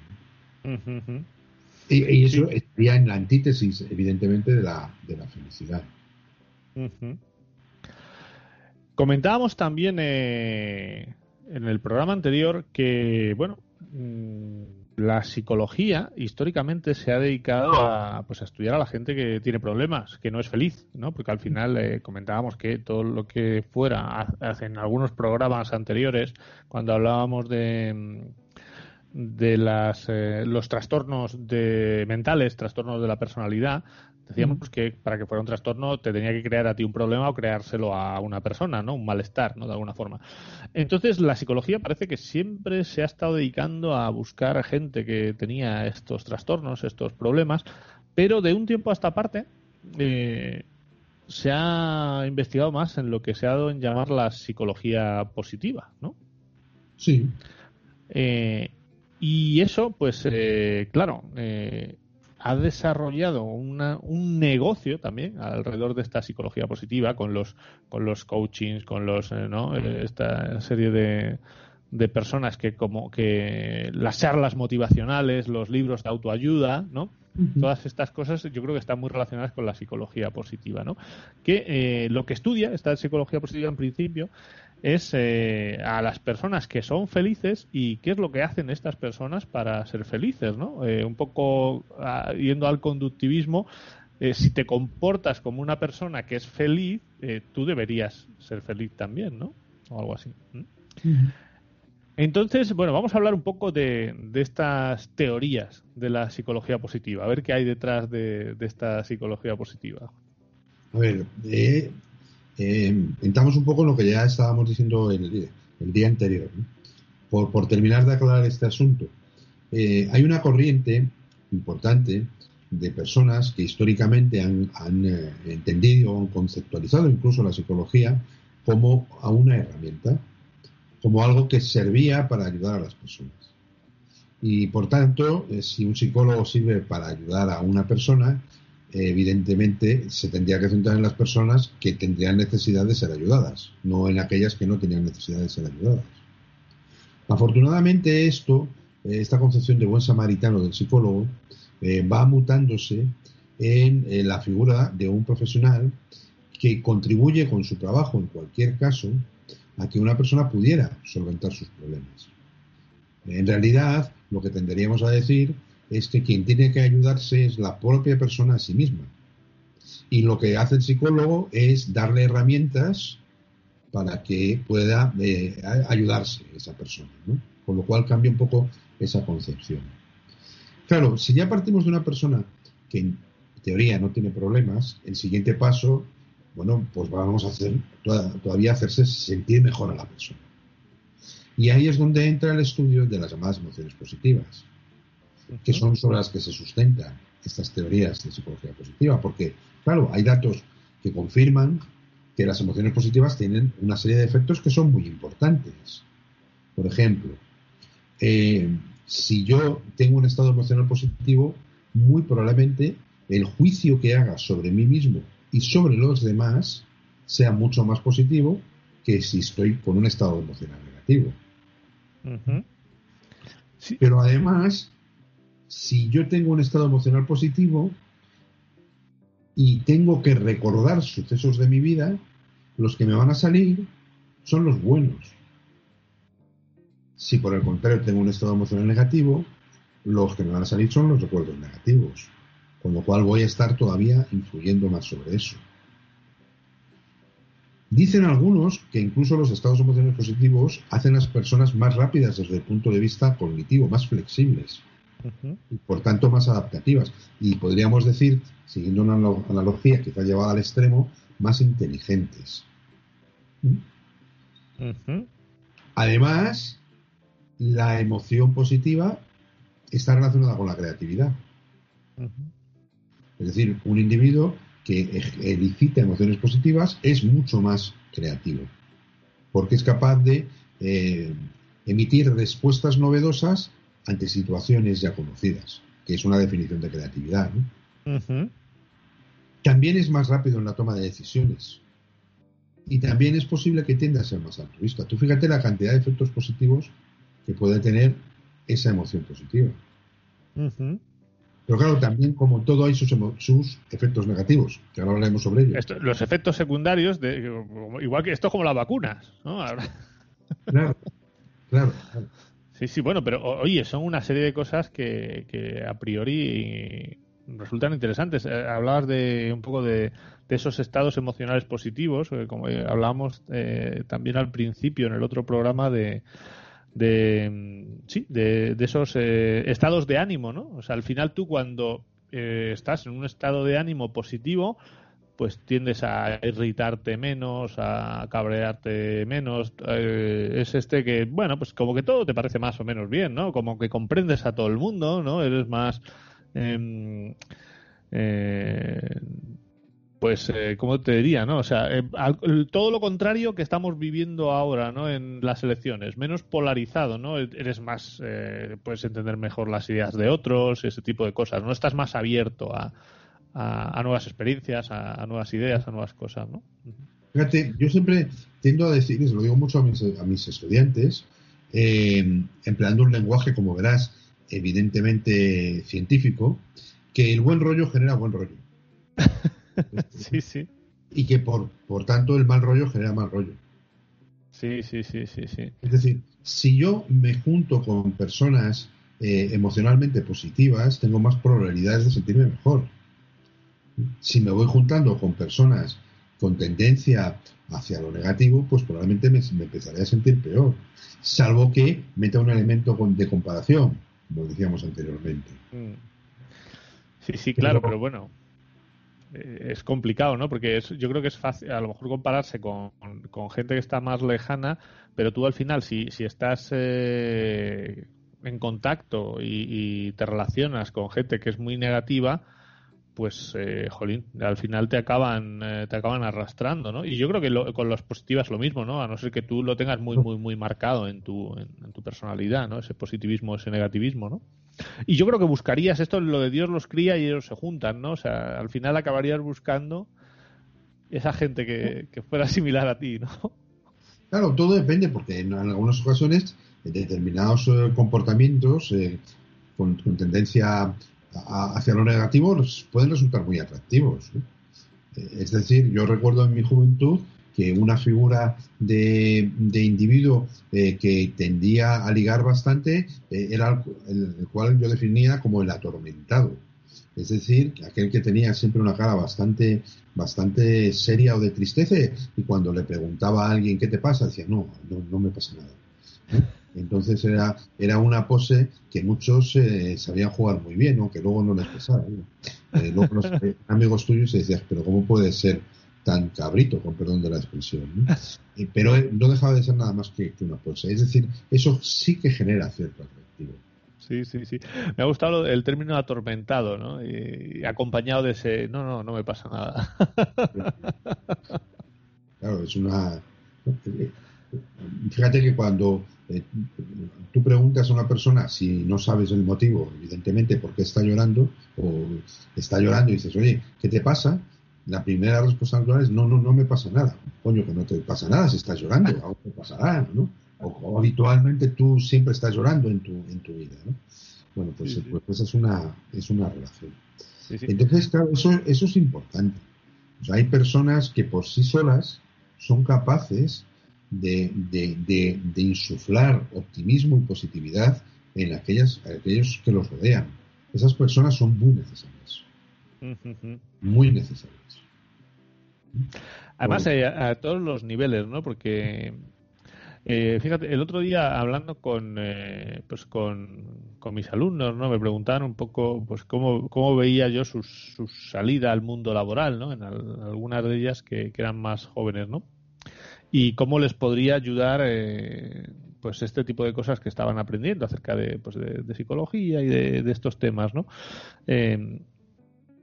y, eso estaría en la antítesis, evidentemente, de la, de la felicidad. Comentábamos también eh, en el programa anterior que, bueno, mm, la psicología históricamente se ha dedicado a, pues, a estudiar a la gente que tiene problemas, que no es feliz, ¿no? Porque al final eh, comentábamos que todo lo que fuera, en algunos programas anteriores, cuando hablábamos de de las, eh, los trastornos de mentales, trastornos de la personalidad, Decíamos que para que fuera un trastorno te tenía que crear a ti un problema o creárselo a una persona, ¿no? Un malestar, ¿no? De alguna forma. Entonces, la psicología parece que siempre se ha estado dedicando a buscar gente que tenía estos trastornos, estos problemas, pero de un tiempo a esta parte eh, se ha investigado más en lo que se ha dado en llamar la psicología positiva, ¿no? Sí. Eh, y eso, pues, eh, claro, ha desarrollado un negocio también alrededor de esta psicología positiva con los con los coachings con los eh, ¿no? Eh, esta serie de, de personas que como que las charlas motivacionales los libros de autoayuda no todas estas cosas yo creo que están muy relacionadas con la psicología positiva no que eh, lo que estudia esta psicología positiva en principio es eh, a las personas que son felices y qué es lo que hacen estas personas para ser felices, ¿no? Eh, un poco ah, yendo al conductivismo, eh, si te comportas como una persona que es feliz, tú deberías ser feliz también, ¿no? O algo así. Entonces, bueno, vamos a hablar un poco de, estas teorías de la psicología positiva, a ver qué hay detrás de, de esta psicología positiva. A ver, eh, entramos un poco en lo que ya estábamos diciendo el, día anterior. Por, terminar de aclarar este asunto, eh, hay una corriente importante de personas que históricamente han, eh, entendido o han conceptualizado incluso la psicología como a una herramienta, como algo que servía para ayudar a las personas. Y por tanto, eh, si un psicólogo sirve para ayudar a una persona, evidentemente se tendría que centrar en las personas que tendrían necesidad de ser ayudadas, no en aquellas que no tenían necesidad de ser ayudadas. Afortunadamente esto, eh, esta concepción de buen samaritano del psicólogo, eh, va mutándose en, la figura de un profesional que contribuye con su trabajo, en cualquier caso, a que una persona pudiera solventar sus problemas. En realidad, lo que tendríamos a decir es que quien tiene que ayudarse es la propia persona a sí misma. Y lo que hace el psicólogo es darle herramientas para que pueda eh, ayudarse esa persona, ¿no? Con lo cual cambia un poco esa concepción. Claro, si ya partimos de una persona que en teoría no tiene problemas, el siguiente paso, bueno, pues vamos a hacer todavía hacerse sentir mejor a la persona. Y ahí es donde entra el estudio de las llamadas emociones positivas que son sobre las que se sustentan estas teorías de psicología positiva, porque, claro, hay datos que confirman que las emociones positivas tienen una serie de efectos que son muy importantes. Por ejemplo, eh, si yo tengo un estado emocional positivo, muy probablemente el juicio que haga sobre mí mismo y sobre los demás sea mucho más positivo que si estoy con un estado emocional negativo. Pero además, si yo tengo un estado emocional positivo, y tengo que recordar sucesos de mi vida, los que me van a salir son los buenos. Si por el contrario tengo un estado emocional negativo, los que me van a salir son los recuerdos negativos. Con lo cual voy a estar todavía influyendo más sobre eso. Dicen algunos que incluso los estados emocionales positivos hacen a las personas más rápidas desde el punto de vista cognitivo, más flexibles y por tanto más adaptativas. Y podríamos decir, siguiendo una analogía quizá llevada al extremo, más inteligentes. Además, la emoción positiva está relacionada con la creatividad. Es decir, un individuo que elicita emociones positivas es mucho más creativo, porque es capaz de eh, emitir respuestas novedosas ante situaciones ya conocidas, que es una definición de creatividad. También es más rápido en la toma de decisiones. Y también es posible que tienda a ser más altruista. Tú fíjate la cantidad de efectos positivos que puede tener esa emoción positiva. Pero claro, también como todo hay sus, sus efectos negativos, que ahora hablaremos sobre ellos. los efectos secundarios, de, igual que esto es como las vacunas, ¿no? Claro, claro, Sí, sí, bueno, pero oye, son una serie de cosas que, a priori resultan interesantes. Eh, hablabas de un poco de, esos estados emocionales positivos, eh, como hablábamos eh, también al principio en el otro programa de, de mm, sí, de, esos eh, estados de ánimo, ¿no? O sea, al final tú cuando eh, estás en un estado de ánimo positivo, pues tiendes a irritarte menos, a cabrearte menos. Eh, es este que, bueno, pues como que todo te parece más o menos bien, ¿no? Como que comprendes a todo el mundo, ¿no? Eres más... Em, pues, eh, ¿cómo te diría, no? O sea, eh, todo lo contrario que estamos viviendo ahora, ¿no? En las elecciones, menos polarizado, ¿no? E-, eres más, eh, puedes entender mejor las ideas de otros, ese tipo de cosas, ¿no? Estás más abierto a, a, nuevas experiencias, a, nuevas ideas, a nuevas cosas, ¿no? Fíjate, yo siempre tiendo a decir, y se lo digo mucho a mis, a mis estudiantes, eh, empleando un lenguaje, como verás, evidentemente científico, que el buen rollo genera buen rollo. sí, sí. Y que por, por tanto el mal rollo genera mal rollo. Sí, sí, sí, sí, sí. Es decir, si yo me junto con personas eh, emocionalmente positivas, tengo más probabilidades de sentirme mejor. Si me voy juntando con personas con tendencia hacia lo negativo, pues probablemente me, empezaré a sentir peor. Salvo que meta un elemento de comparación, como decíamos anteriormente. Mm. Sí, sí, claro, pero bueno, eh, es complicado, ¿no? Porque yo creo que es fácil, a lo mejor compararse con, gente que está más lejana, pero tú al final, si, si estás eh, en contacto y, te relacionas con gente que es muy negativa, pues, eh, jolín, al final te acaban, te acaban arrastrando, ¿no? Y yo creo que con las positivas lo mismo, ¿no? A no ser que tú lo tengas muy, muy, muy marcado en tu, en tu personalidad, ¿no? Ese positivismo, ese negativismo, ¿no? Y yo creo que buscarías esto, lo de Dios los cría y ellos se juntan, ¿no? O sea, al final acabarías buscando esa gente que, fuera similar a ti, ¿no? Claro, todo depende, porque en algunas ocasiones determinados eh, comportamientos eh, con, tendencia hacia lo negativo pueden resultar muy atractivos. Eh, es decir, yo recuerdo en mi juventud que una figura de, individuo eh, que tendía a ligar bastante eh, era el, cual yo definía como el atormentado. Es decir, aquel que tenía siempre una cara bastante, bastante seria o de tristeza y cuando le preguntaba a alguien qué te pasa, decía, no, no, me pasa nada. Entonces era, era una pose que muchos eh, sabían jugar muy bien, aunque luego no les pasaba. luego los amigos tuyos se decían, pero ¿cómo puede ser tan cabrito, con perdón de la expresión. pero eh, no dejaba de ser nada más que, una pose. Es decir, eso sí que genera cierto atractivo. Sí, sí, sí. Me ha gustado el término atormentado, ¿no? Y, acompañado de ese, no, no, no me pasa nada. Claro, es una... Fíjate que cuando eh, preguntas a una persona si no sabes el motivo, evidentemente, por qué está llorando, o está llorando y dices, oye, ¿qué te pasa? la primera respuesta natural es no, no, no me pasa nada. Coño, que no te pasa nada si estás llorando, algo te pasará, ¿no? O, habitualmente tú siempre estás llorando en tu, en tu vida, ¿no? Bueno, pues, pues, pues, es, una, es una relación. Entonces, claro, eso, eso es importante. hay personas que por sí solas son capaces de, de, de, insuflar optimismo y positividad en aquellas, aquellos que los rodean. Esas personas son muy necesarias. Muy necesarias. Además, eh, a, todos los niveles, ¿no? Porque eh, fíjate, el otro día hablando con, eh, pues con, con, mis alumnos, ¿no? Me preguntaban un poco, pues cómo, cómo veía yo su, su salida al mundo laboral, ¿no? En algunas de ellas que, que, eran más jóvenes, ¿no? Y cómo les podría ayudar, eh, pues este tipo de cosas que estaban aprendiendo acerca de, pues de, psicología y de, estos temas, ¿no? Eh,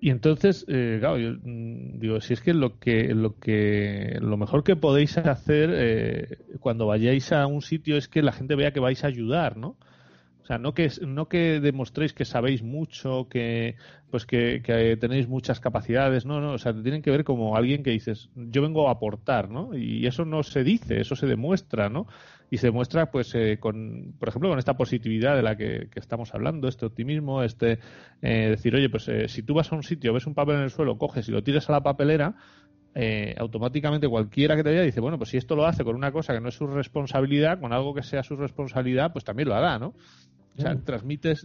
y entonces, eh, claro, yo mm, digo, si es que lo que lo que lo mejor que podéis hacer eh, cuando vayáis a un sitio es que la gente vea que vais a ayudar, ¿no? O sea, no que no que demostréis que sabéis mucho, que pues que, que, tenéis muchas capacidades, no, no, o sea, te tienen que ver como alguien que dices, yo vengo a aportar, ¿no? Y eso no se dice, eso se demuestra, ¿no? y se demuestra pues eh, con por ejemplo con esta positividad de la que, estamos hablando este optimismo este eh, decir oye pues eh, si tú vas a un sitio ves un papel en el suelo coges y lo tiras a la papelera automáticamente cualquiera que te vea dice bueno pues si esto lo hace con una cosa que no es su responsabilidad con algo que sea su responsabilidad pues también lo hará no o sea, transmites,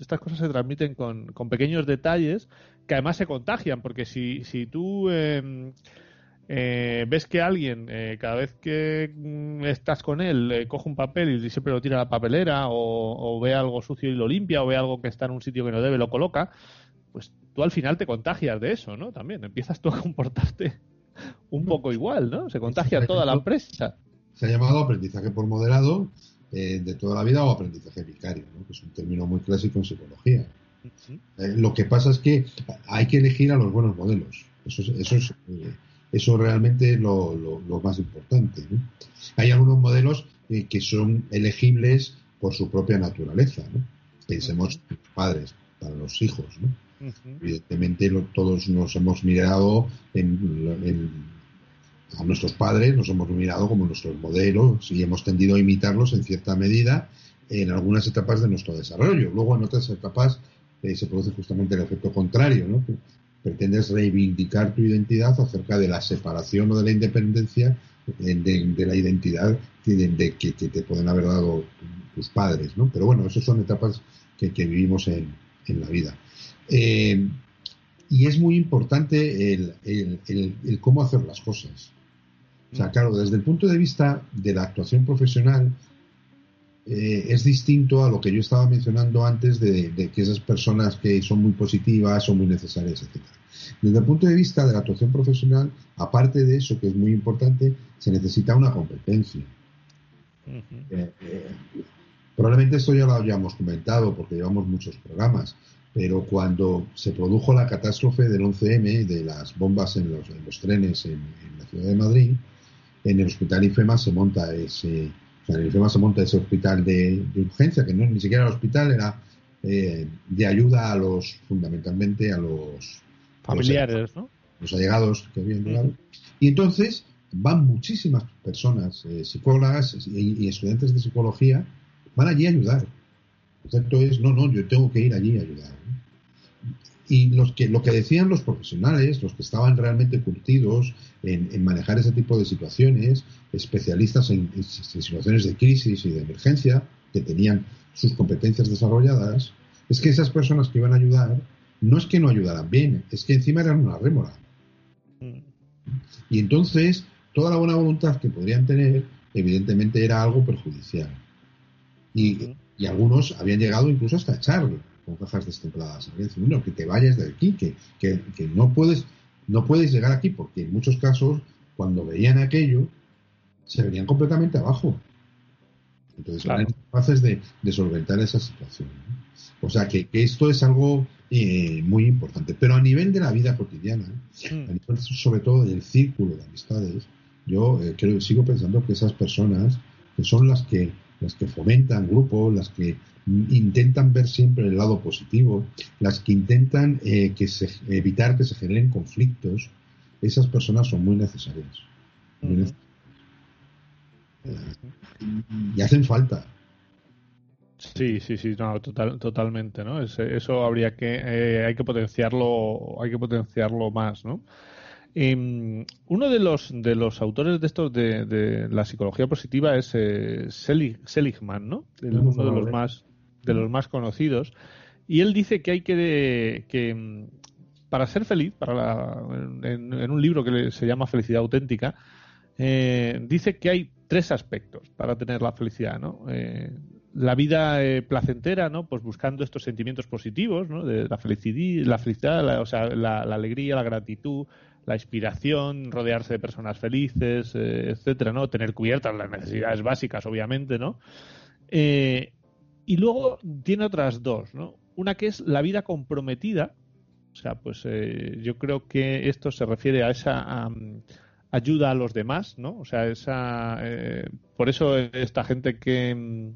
estas cosas se transmiten con, con pequeños detalles que además se contagian, porque si, si tú em, eh, ves que alguien, eh, cada vez que mm, estás con él, eh, coge un papel y siempre lo tira a la papelera, o, ve algo sucio y lo limpia, o ve algo que está en un sitio que no debe, lo coloca, pues tú al final te contagias de eso, ¿no? También empiezas tú a comportarte un poco igual, ¿no? Se contagia toda la empresa. Se ha llamado aprendizaje por moderado de toda la vida o aprendizaje vicario, ¿no? que es un término muy clásico en psicología. lo que pasa es que hay que elegir a los buenos modelos. Eso es, eso es eso realmente es lo, lo, más importante. Hay algunos modelos eh, que son elegibles por su propia naturaleza. ¿no? Pensemos en los padres, para los hijos. ¿no? Evidentemente todos nos hemos mirado en, a nuestros padres, nos hemos mirado como nuestros modelos y hemos tendido a imitarlos en cierta medida en algunas etapas de nuestro desarrollo. Luego en otras etapas eh, se produce justamente el efecto contrario, ¿no? pretendes reivindicar tu identidad acerca de la separación o de la independencia de, la identidad de, que, te pueden haber dado tus padres, ¿no? Pero bueno, esas son etapas que, vivimos en, la vida. Eh, y es muy importante el, cómo hacer las cosas. O sea, claro, desde el punto de vista de la actuación profesional, eh, es distinto a lo que yo estaba mencionando antes de, que esas personas que son muy positivas son muy necesarias, etc. Desde el punto de vista de la actuación profesional, aparte de eso, que es muy importante, se necesita una competencia. Eh, eh, probablemente esto ya lo hayamos comentado porque llevamos muchos programas, pero cuando se produjo la catástrofe del 11M, de las bombas en los, trenes en, la ciudad de Madrid, en el hospital IFEMA se monta ese en el IFEMA se monta ese hospital de, urgencia, que no ni siquiera era hospital, era eh, de ayuda a los, fundamentalmente a los familiares, ¿no? Los allegados que habían llegado. Y entonces van muchísimas personas, eh, psicólogas y, estudiantes de psicología, van allí a ayudar. El concepto es, no, no, yo tengo que ir allí a ayudar. Y los que, lo que decían los profesionales, los que estaban realmente curtidos en, manejar ese tipo de situaciones, especialistas en, situaciones de crisis y de emergencia, que tenían sus competencias desarrolladas, es que esas personas que iban a ayudar no es que no ayudaran bien, es que encima eran una rémora. Mm. Y entonces, toda la buena voluntad que podrían tener, evidentemente era algo perjudicial. Y, algunos habían llegado incluso hasta echarlo con cajas destempladas. Habían que te vayas de aquí, que, que, no puedes no puedes llegar aquí, porque en muchos casos, cuando veían aquello, se venían completamente abajo. Entonces, eran capaces de, solventar esa situación. O sea que, esto es algo eh, muy importante. Pero a nivel de la vida cotidiana, mm. sobre todo del círculo de amistades, yo eh, creo, sigo pensando que esas personas, que son las que, las que fomentan grupos, las que intentan ver siempre el lado positivo, las que intentan eh, que se, evitar que se generen conflictos, esas personas son muy necesarias. y hacen falta. Sí, sí, sí, no, total, totalmente, ¿no? eso habría que, eh, hay que potenciarlo, hay que potenciarlo más, ¿no? Em, uno de los de los autores de estos de, la psicología positiva es eh, Seligman, ¿no? uno de los más de los más conocidos. Y él dice que hay que, que para ser feliz, para en, un libro que se llama Felicidad auténtica, eh, dice que hay tres aspectos para tener la felicidad, ¿no? Eh, la vida eh, placentera, ¿no? Pues buscando estos sentimientos positivos, ¿no? De la felicidad, la felicidad, o sea, la, alegría, la gratitud, la inspiración, rodearse de personas felices, etcétera, ¿no? Tener cubiertas las necesidades básicas, obviamente, ¿no? Y luego tiene otras dos, ¿no? Una que es la vida comprometida, o sea, pues yo creo que esto se refiere a esa ayuda a los demás, ¿no? O sea, esa, eh, por eso esta gente que, mm,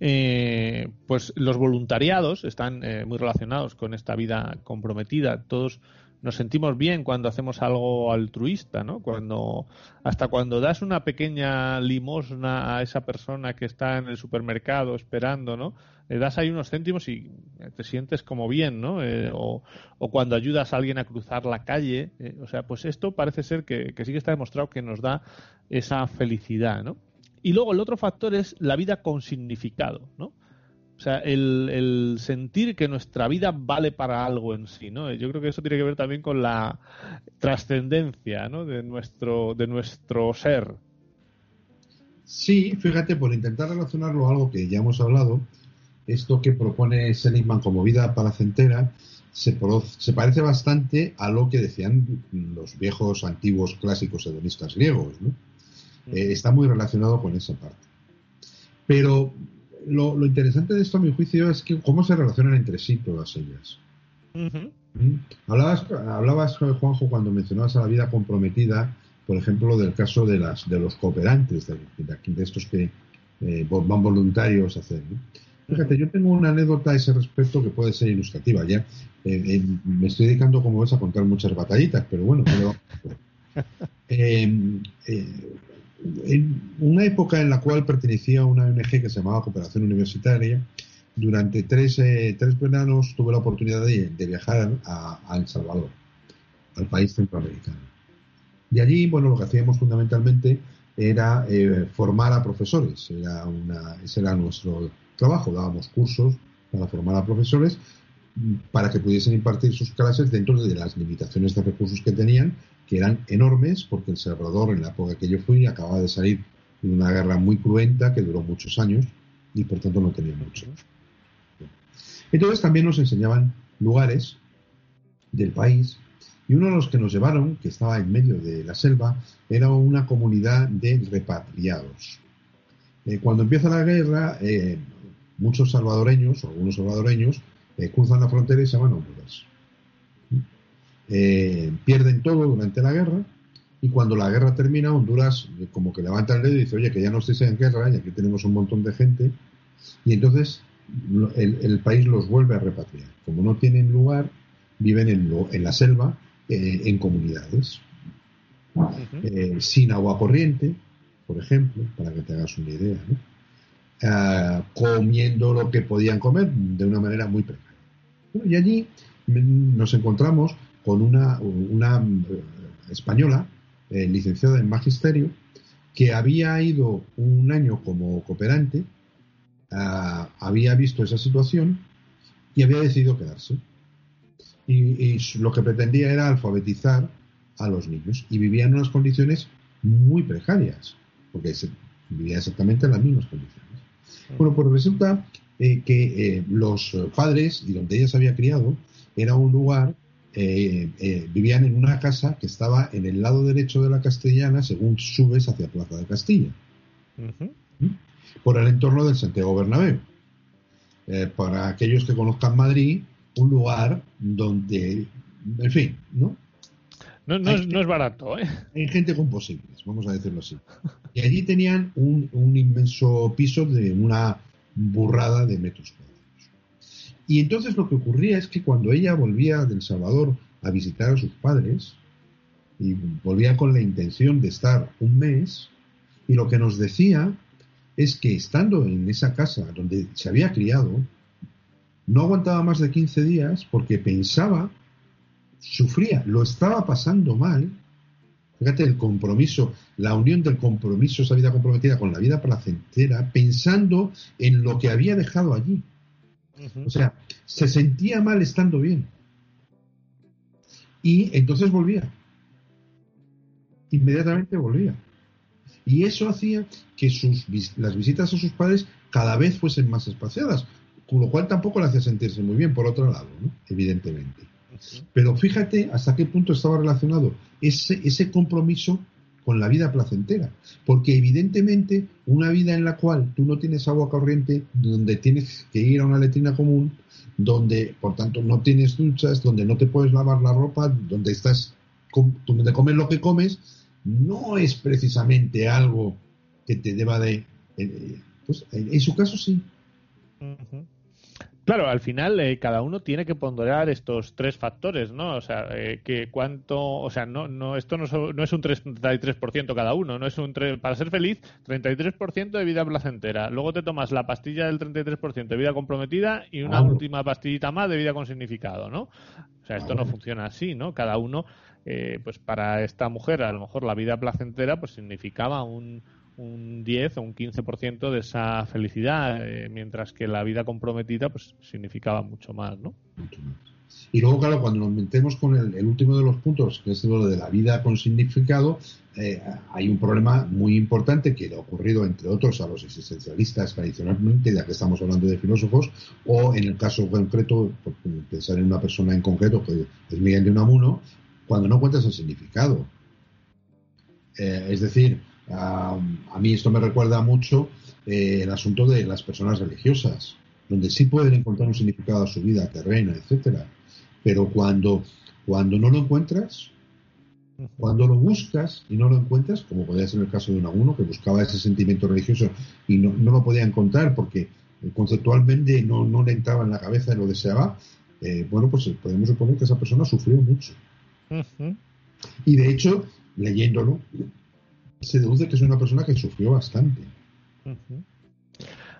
eh, pues los voluntariados están eh, muy relacionados con esta vida comprometida. Todos nos sentimos bien cuando hacemos algo altruista, ¿no? Cuando hasta cuando das una pequeña limosna a esa persona que está en el supermercado esperando, ¿no? Le das ahí unos céntimos y te sientes como bien, ¿no? Eh, o, cuando ayudas a alguien a cruzar la calle, eh, o sea, pues esto parece ser que, que sí que está demostrado que nos da esa felicidad, ¿no? Y luego el otro factor es la vida con significado, ¿no? O sea, el, sentir que nuestra vida vale para algo en sí, ¿no? Yo creo que eso tiene que ver también con la trascendencia, ¿no? De nuestro, de nuestro ser. Sí, fíjate, por intentar relacionarlo a algo que ya hemos hablado, esto que propone Seligman como vida placentera se, se parece bastante a lo que decían los viejos, antiguos, clásicos hedonistas griegos, ¿no? Eh, está muy relacionado con esa parte. Pero lo, interesante de esto, a mi juicio, es que cómo se relacionan entre sí todas ellas. ¿Mm? hablabas, hablabas, Juanjo, cuando mencionabas a la vida comprometida, por ejemplo, del caso de, las, de los cooperantes, de, de, estos que eh, van voluntarios a hacer. Fíjate, yo tengo una anécdota a ese respecto que puede ser ilustrativa. Ya eh, eh, me estoy dedicando, como ves, a contar muchas batallitas, pero bueno, pero, en una época en la cual pertenecía a una ONG que se llamaba Cooperación Universitaria, durante tres, eh, tres veranos tuve la oportunidad de, viajar a, El Salvador, al país centroamericano. Y allí, bueno, lo que hacíamos fundamentalmente era eh, formar a profesores. Era ese era nuestro trabajo. Dábamos cursos para formar a profesores para que pudiesen impartir sus clases dentro de las limitaciones de recursos que tenían que eran enormes, porque El Salvador, en la época que yo fui, acababa de salir de una guerra muy cruenta que duró muchos años y por tanto no tenía mucho. Entonces también nos enseñaban lugares del país y uno de los que nos llevaron, que estaba en medio de la selva, era una comunidad de repatriados. Eh, cuando empieza la guerra, eh, muchos salvadoreños, o algunos salvadoreños, eh, cruzan la frontera y se van a Honduras. Eh, pierden todo durante la guerra y cuando la guerra termina, Honduras eh, como que levanta el dedo y dice, oye, que ya no estéis en guerra y aquí tenemos un montón de gente. Y entonces el, país los vuelve a repatriar. Como no tienen lugar, viven en, la selva, eh, en comunidades. sin agua corriente, por ejemplo, para que te hagas una idea, ah, comiendo lo que podían comer de una manera muy precaria. y allí nos encontramos con una, una eh, española eh, licenciada en magisterio que había ido un año como cooperante, ah, había visto esa situación y había decidido quedarse. Y, lo que pretendía era alfabetizar a los niños y vivía en unas condiciones muy precarias, porque vivía exactamente en las mismas condiciones. Bueno, pues resulta eh, que los padres y donde ella se había criado era un lugar eh, eh, vivían en una casa que estaba en el lado derecho de la Castellana según subes hacia Plaza de Castilla, ¿Mm? por el entorno del Santiago Bernabéu. Eh, para aquellos que conozcan Madrid, un lugar donde, en fin, ¿no? No, es, barato, ¿eh? Hay gente con posibles, vamos a decirlo así. Y allí tenían un, un inmenso piso de una burrada de metros cuadrados. Y entonces lo que ocurría es que cuando ella volvía del Salvador a visitar a sus padres, y volvía con la intención de estar un mes, y lo que nos decía es que estando en esa casa donde se había criado, no aguantaba más de 15 días porque pensaba, sufría, lo estaba pasando mal. Fíjate el compromiso, la unión del compromiso, esa vida comprometida con la vida placentera, pensando en lo que había dejado allí. O sea, se sentía mal estando bien. Y entonces volvía. Inmediatamente volvía. Y eso hacía que sus, las visitas a sus padres cada vez fuesen más espaciadas, con lo cual tampoco le hace sentirse muy bien, por otro lado, evidentemente. Pero fíjate hasta qué punto estaba relacionado ese, ese compromiso con la vida placentera. Porque evidentemente una vida en la cual tú no tienes agua corriente, donde tienes que ir a una letrina común, donde por tanto no tienes duchas, donde no te puedes lavar la ropa, donde estás donde comes lo que comes, no es precisamente algo que te deba de... Eh, pues, en, su caso sí. Claro, al final eh, cada uno tiene que ponderar estos tres factores, ¿no? O sea, eh, que cuánto, o sea, no, no, esto no, no es un 33% cada uno, no es un para ser feliz 33% de vida placentera. Luego te tomas la pastilla del 33% de vida comprometida y una última pastillita más de vida con significado, ¿no? O sea, esto no funciona así, ¿no? Cada uno, eh, pues para esta mujer a lo mejor la vida placentera pues significaba un un 10 o un 15% de esa felicidad, eh, mientras que la vida comprometida pues significaba mucho más, ¿no? Y luego, claro, cuando nos metemos con el, último de los puntos, que es lo de la vida con significado, eh, hay un problema muy importante que le ha ocurrido, entre otros, a los existencialistas tradicionalmente, ya que estamos hablando de filósofos, o en el caso concreto, por pensar en una persona en concreto, que es Miguel de Unamuno, cuando no encuentras el significado. Eh, es decir, a mí esto me recuerda mucho eh, el asunto de las personas religiosas, donde sí pueden encontrar un significado a su vida terrena, etcétera. Pero cuando, cuando no lo encuentras, cuando lo buscas y no lo encuentras, como podía ser el caso de uno que buscaba ese sentimiento religioso y no, lo podía encontrar porque conceptualmente no, no, le entraba en la cabeza y lo deseaba, eh, bueno, pues podemos suponer que esa persona sufrió mucho. Y de hecho, leyéndolo, se deduce que es una persona que sufrió bastante.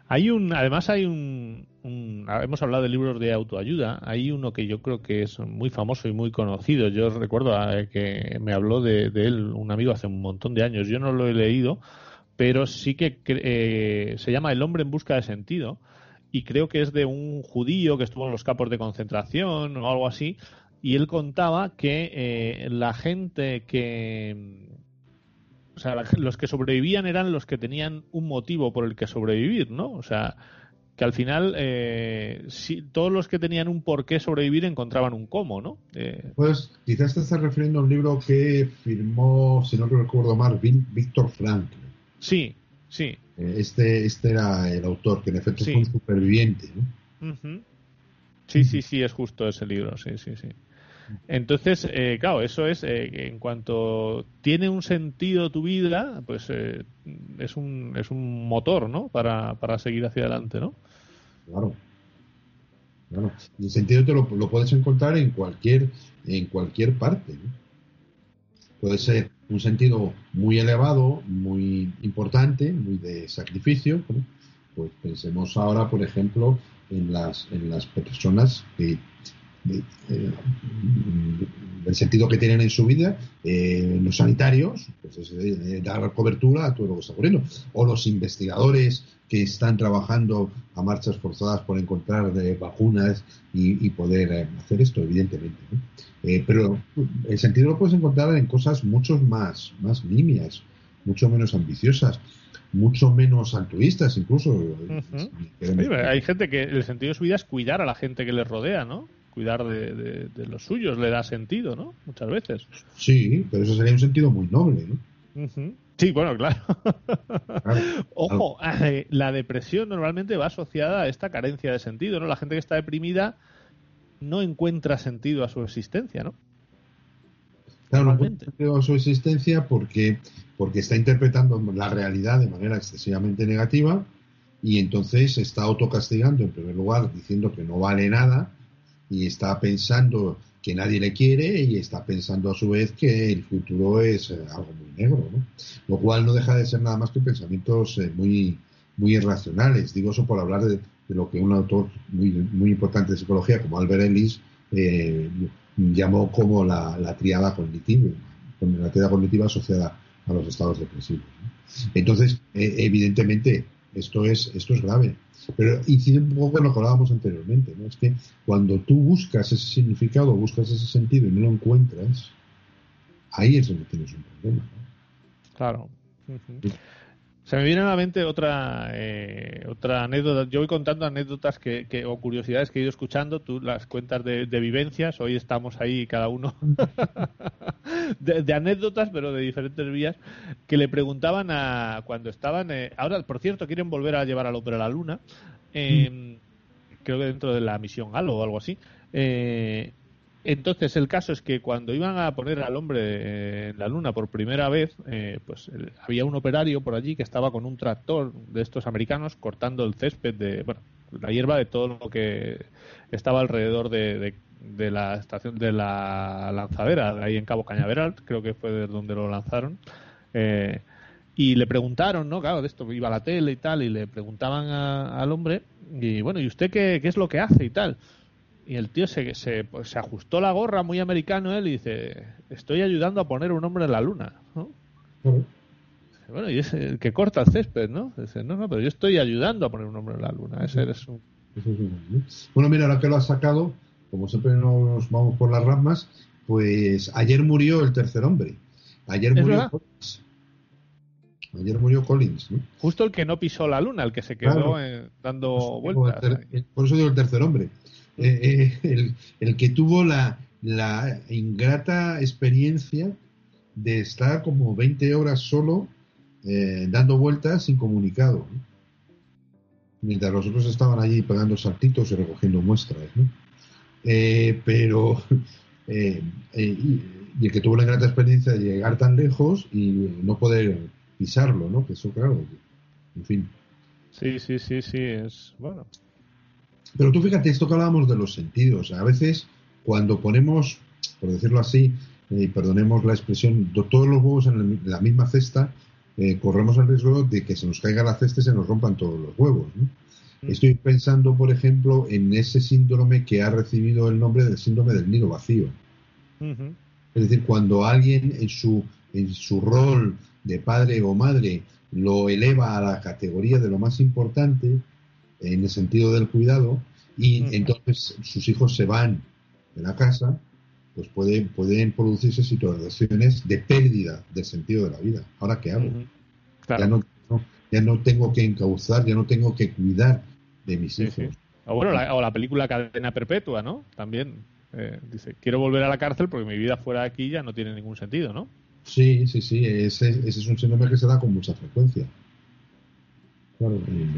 Hay un, además hay un, hemos hablado de libros de autoayuda, hay uno que yo creo que es muy famoso y muy conocido. Yo recuerdo eh, que me habló de, él un amigo hace un montón de años. Yo no lo he leído, pero sí que eh, se llama El hombre en busca de sentido y creo que es de un judío que estuvo en los campos de concentración o algo así. Y él contaba que eh, la gente que, o sea, los que sobrevivían eran los que tenían un motivo por el que sobrevivir, ¿no? O sea, que al final eh, si, todos los que tenían un por qué sobrevivir encontraban un cómo, ¿no? Eh, pues quizás te estás refiriendo a un libro que firmó, si no recuerdo mal, Víctor Frank. Sí, sí. Eh, este, este era el autor, que en efecto fue un superviviente, ¿no? Sí, sí, sí, es justo ese libro, sí, sí, sí. Entonces, eh, claro, eso es, eh, en cuanto tiene un sentido tu vida, pues eh, es, un, es un motor, ¿no? Para, para seguir hacia adelante, ¿no? Claro. Claro. el sentido te lo, lo, puedes encontrar en cualquier, en cualquier parte. Puede ser un sentido muy elevado, muy importante, muy de sacrificio, Pues pensemos ahora, por ejemplo, en las, en las personas que eh, el sentido que tienen en su vida, eh, los sanitarios, pues es, eh, dar cobertura a todo lo que está ocurriendo, o los investigadores que están trabajando a marchas forzadas por encontrar vacunas y, poder hacer esto, evidentemente. pero el sentido lo puedes encontrar en cosas mucho más, más nimias, mucho menos ambiciosas mucho menos altruistas incluso. hay gente que el sentido de su vida es cuidar a la gente que les rodea, ¿no? Cuidar de, los suyos le da sentido, ¿no? Muchas veces. Sí, pero eso sería un sentido muy noble, ¿no? Sí, bueno, claro. Ojo, eh, la depresión normalmente va asociada a esta carencia de sentido, ¿no? La gente que está deprimida no encuentra sentido a su existencia, ¿no? Claro, no encuentra sentido a su existencia porque, porque está interpretando la realidad de manera excesivamente negativa y entonces está autocastigando en primer lugar diciendo que no vale nada y está pensando que nadie le quiere y está pensando a su vez que el futuro es eh, algo muy negro. Lo cual no deja de ser nada más que pensamientos eh, muy, muy irracionales. Digo eso por hablar de, lo que un autor muy, muy importante de psicología como Albert Ellis eh, llamó como la, triada cognitiva, la triada cognitiva asociada a los estados depresivos. Entonces, evidentemente, esto es, esto es grave. Pero incide un poco en lo que hablábamos anteriormente, ¿no? Es que cuando tú buscas ese significado, buscas ese sentido y no lo encuentras, ahí es donde tienes un problema. Claro. Se me viene a la mente otra eh, otra anécdota. Yo voy contando anécdotas que, o curiosidades que he ido escuchando. Tú las cuentas de, vivencias. Hoy estamos ahí cada uno de, anécdotas, pero de diferentes vías. Que le preguntaban a cuando estaban. Eh, ahora, por cierto, quieren volver a llevar al hombre a la luna. Em, creo que dentro de la misión Halo o algo así. Eh, entonces, el caso es que cuando iban a poner al hombre en la luna por primera vez, eh, pues había un operario por allí que estaba con un tractor de estos americanos cortando el césped de, bueno, la hierba de todo lo que estaba alrededor de, la estación de la lanzadera, ahí en Cabo Cañaveral, creo que fue de donde lo lanzaron. Eh, y le preguntaron, ¿no? Claro, de esto iba a la tele y tal, y le preguntaban al hombre, y bueno, ¿y usted qué, qué es lo que hace y tal? Y el tío se, se, pues, se, ajustó la gorra, muy americano él, y dice, estoy ayudando a poner un hombre en la luna. Bueno, y es el que corta el césped, ¿no? Dice, no, no, pero yo estoy ayudando a poner un hombre en la luna. Ese eres un... Bueno, mira, ahora que lo has sacado, como siempre nos vamos por las ramas, pues ayer murió el tercer hombre. Ayer murió Collins. Ayer murió Collins, ¿no? Justo el que no pisó la luna, el que se quedó dando vueltas. por eso digo el tercer hombre. Eh, eh, el, que tuvo la, ingrata experiencia de estar como 20 horas solo eh, dando vueltas sin comunicado, mientras los otros estaban allí pegando saltitos y recogiendo muestras. pero y, el que tuvo la ingrata experiencia de llegar tan lejos y no poder pisarlo, ¿no? Que eso, claro, en fin. Sí, sí, sí, sí, es bueno. Pero tú fíjate, esto que hablábamos de los sentidos, a veces cuando ponemos, por decirlo así, y eh, perdonemos la expresión, todos los huevos en la misma cesta, eh, corremos el riesgo de que se nos caiga la cesta y se nos rompan todos los huevos. Mm. Estoy pensando, por ejemplo, en ese síndrome que ha recibido el nombre del síndrome del nido vacío. Es decir, cuando alguien en su, en su rol de padre o madre lo eleva a la categoría de lo más importante, en el sentido del cuidado y entonces sus hijos se van de la casa, pues pueden, pueden producirse situaciones de pérdida del sentido de la vida. ¿Ahora qué hago? Ya, no, ya no tengo que encauzar, ya no tengo que cuidar de mis hijos. O, bueno, la, o la película Cadena Perpetua, ¿no? También eh, dice, quiero volver a la cárcel porque mi vida fuera de aquí ya no tiene ningún sentido, ¿no? Sí, sí, sí, ese, ese es un síndrome que se da con mucha frecuencia. Claro,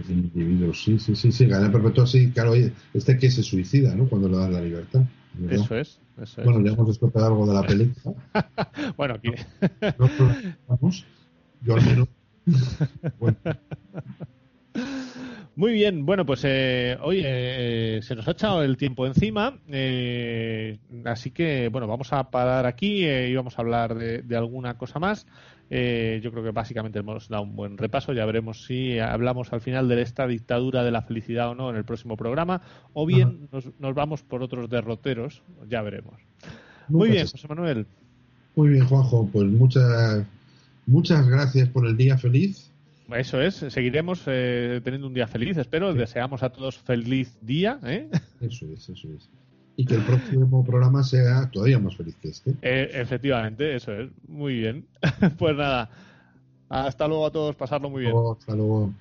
individuos, sí, sí, sí, sí, cadena perpetua, sí, claro, este que se suicida, ¿no? Cuando le dan la libertad. Eso es, eso es. Bueno, le hemos estropeado algo de la película. bueno, aquí. vamos, yo al menos. bueno. Muy bien, bueno, pues eh, hoy eh, se nos ha echado el tiempo encima, eh, así que bueno, vamos a parar aquí y vamos a hablar de, de alguna cosa más. Eh, yo creo que básicamente hemos dado un buen repaso. Ya veremos si hablamos al final de esta dictadura de la felicidad o no en el próximo programa, o bien nos, vamos por otros derroteros. Ya veremos. Muy bien, José Manuel. Muy bien, Juanjo. Pues muchas, muchas gracias por el día feliz. Eso es, seguiremos eh, teniendo un día feliz, espero. Deseamos a todos feliz día. ¿eh? Eso es, eso es y que el próximo programa sea todavía más feliz que este. Eh, efectivamente, eso es. Muy bien. pues nada, hasta luego a todos, pasarlo muy bien. Hasta luego.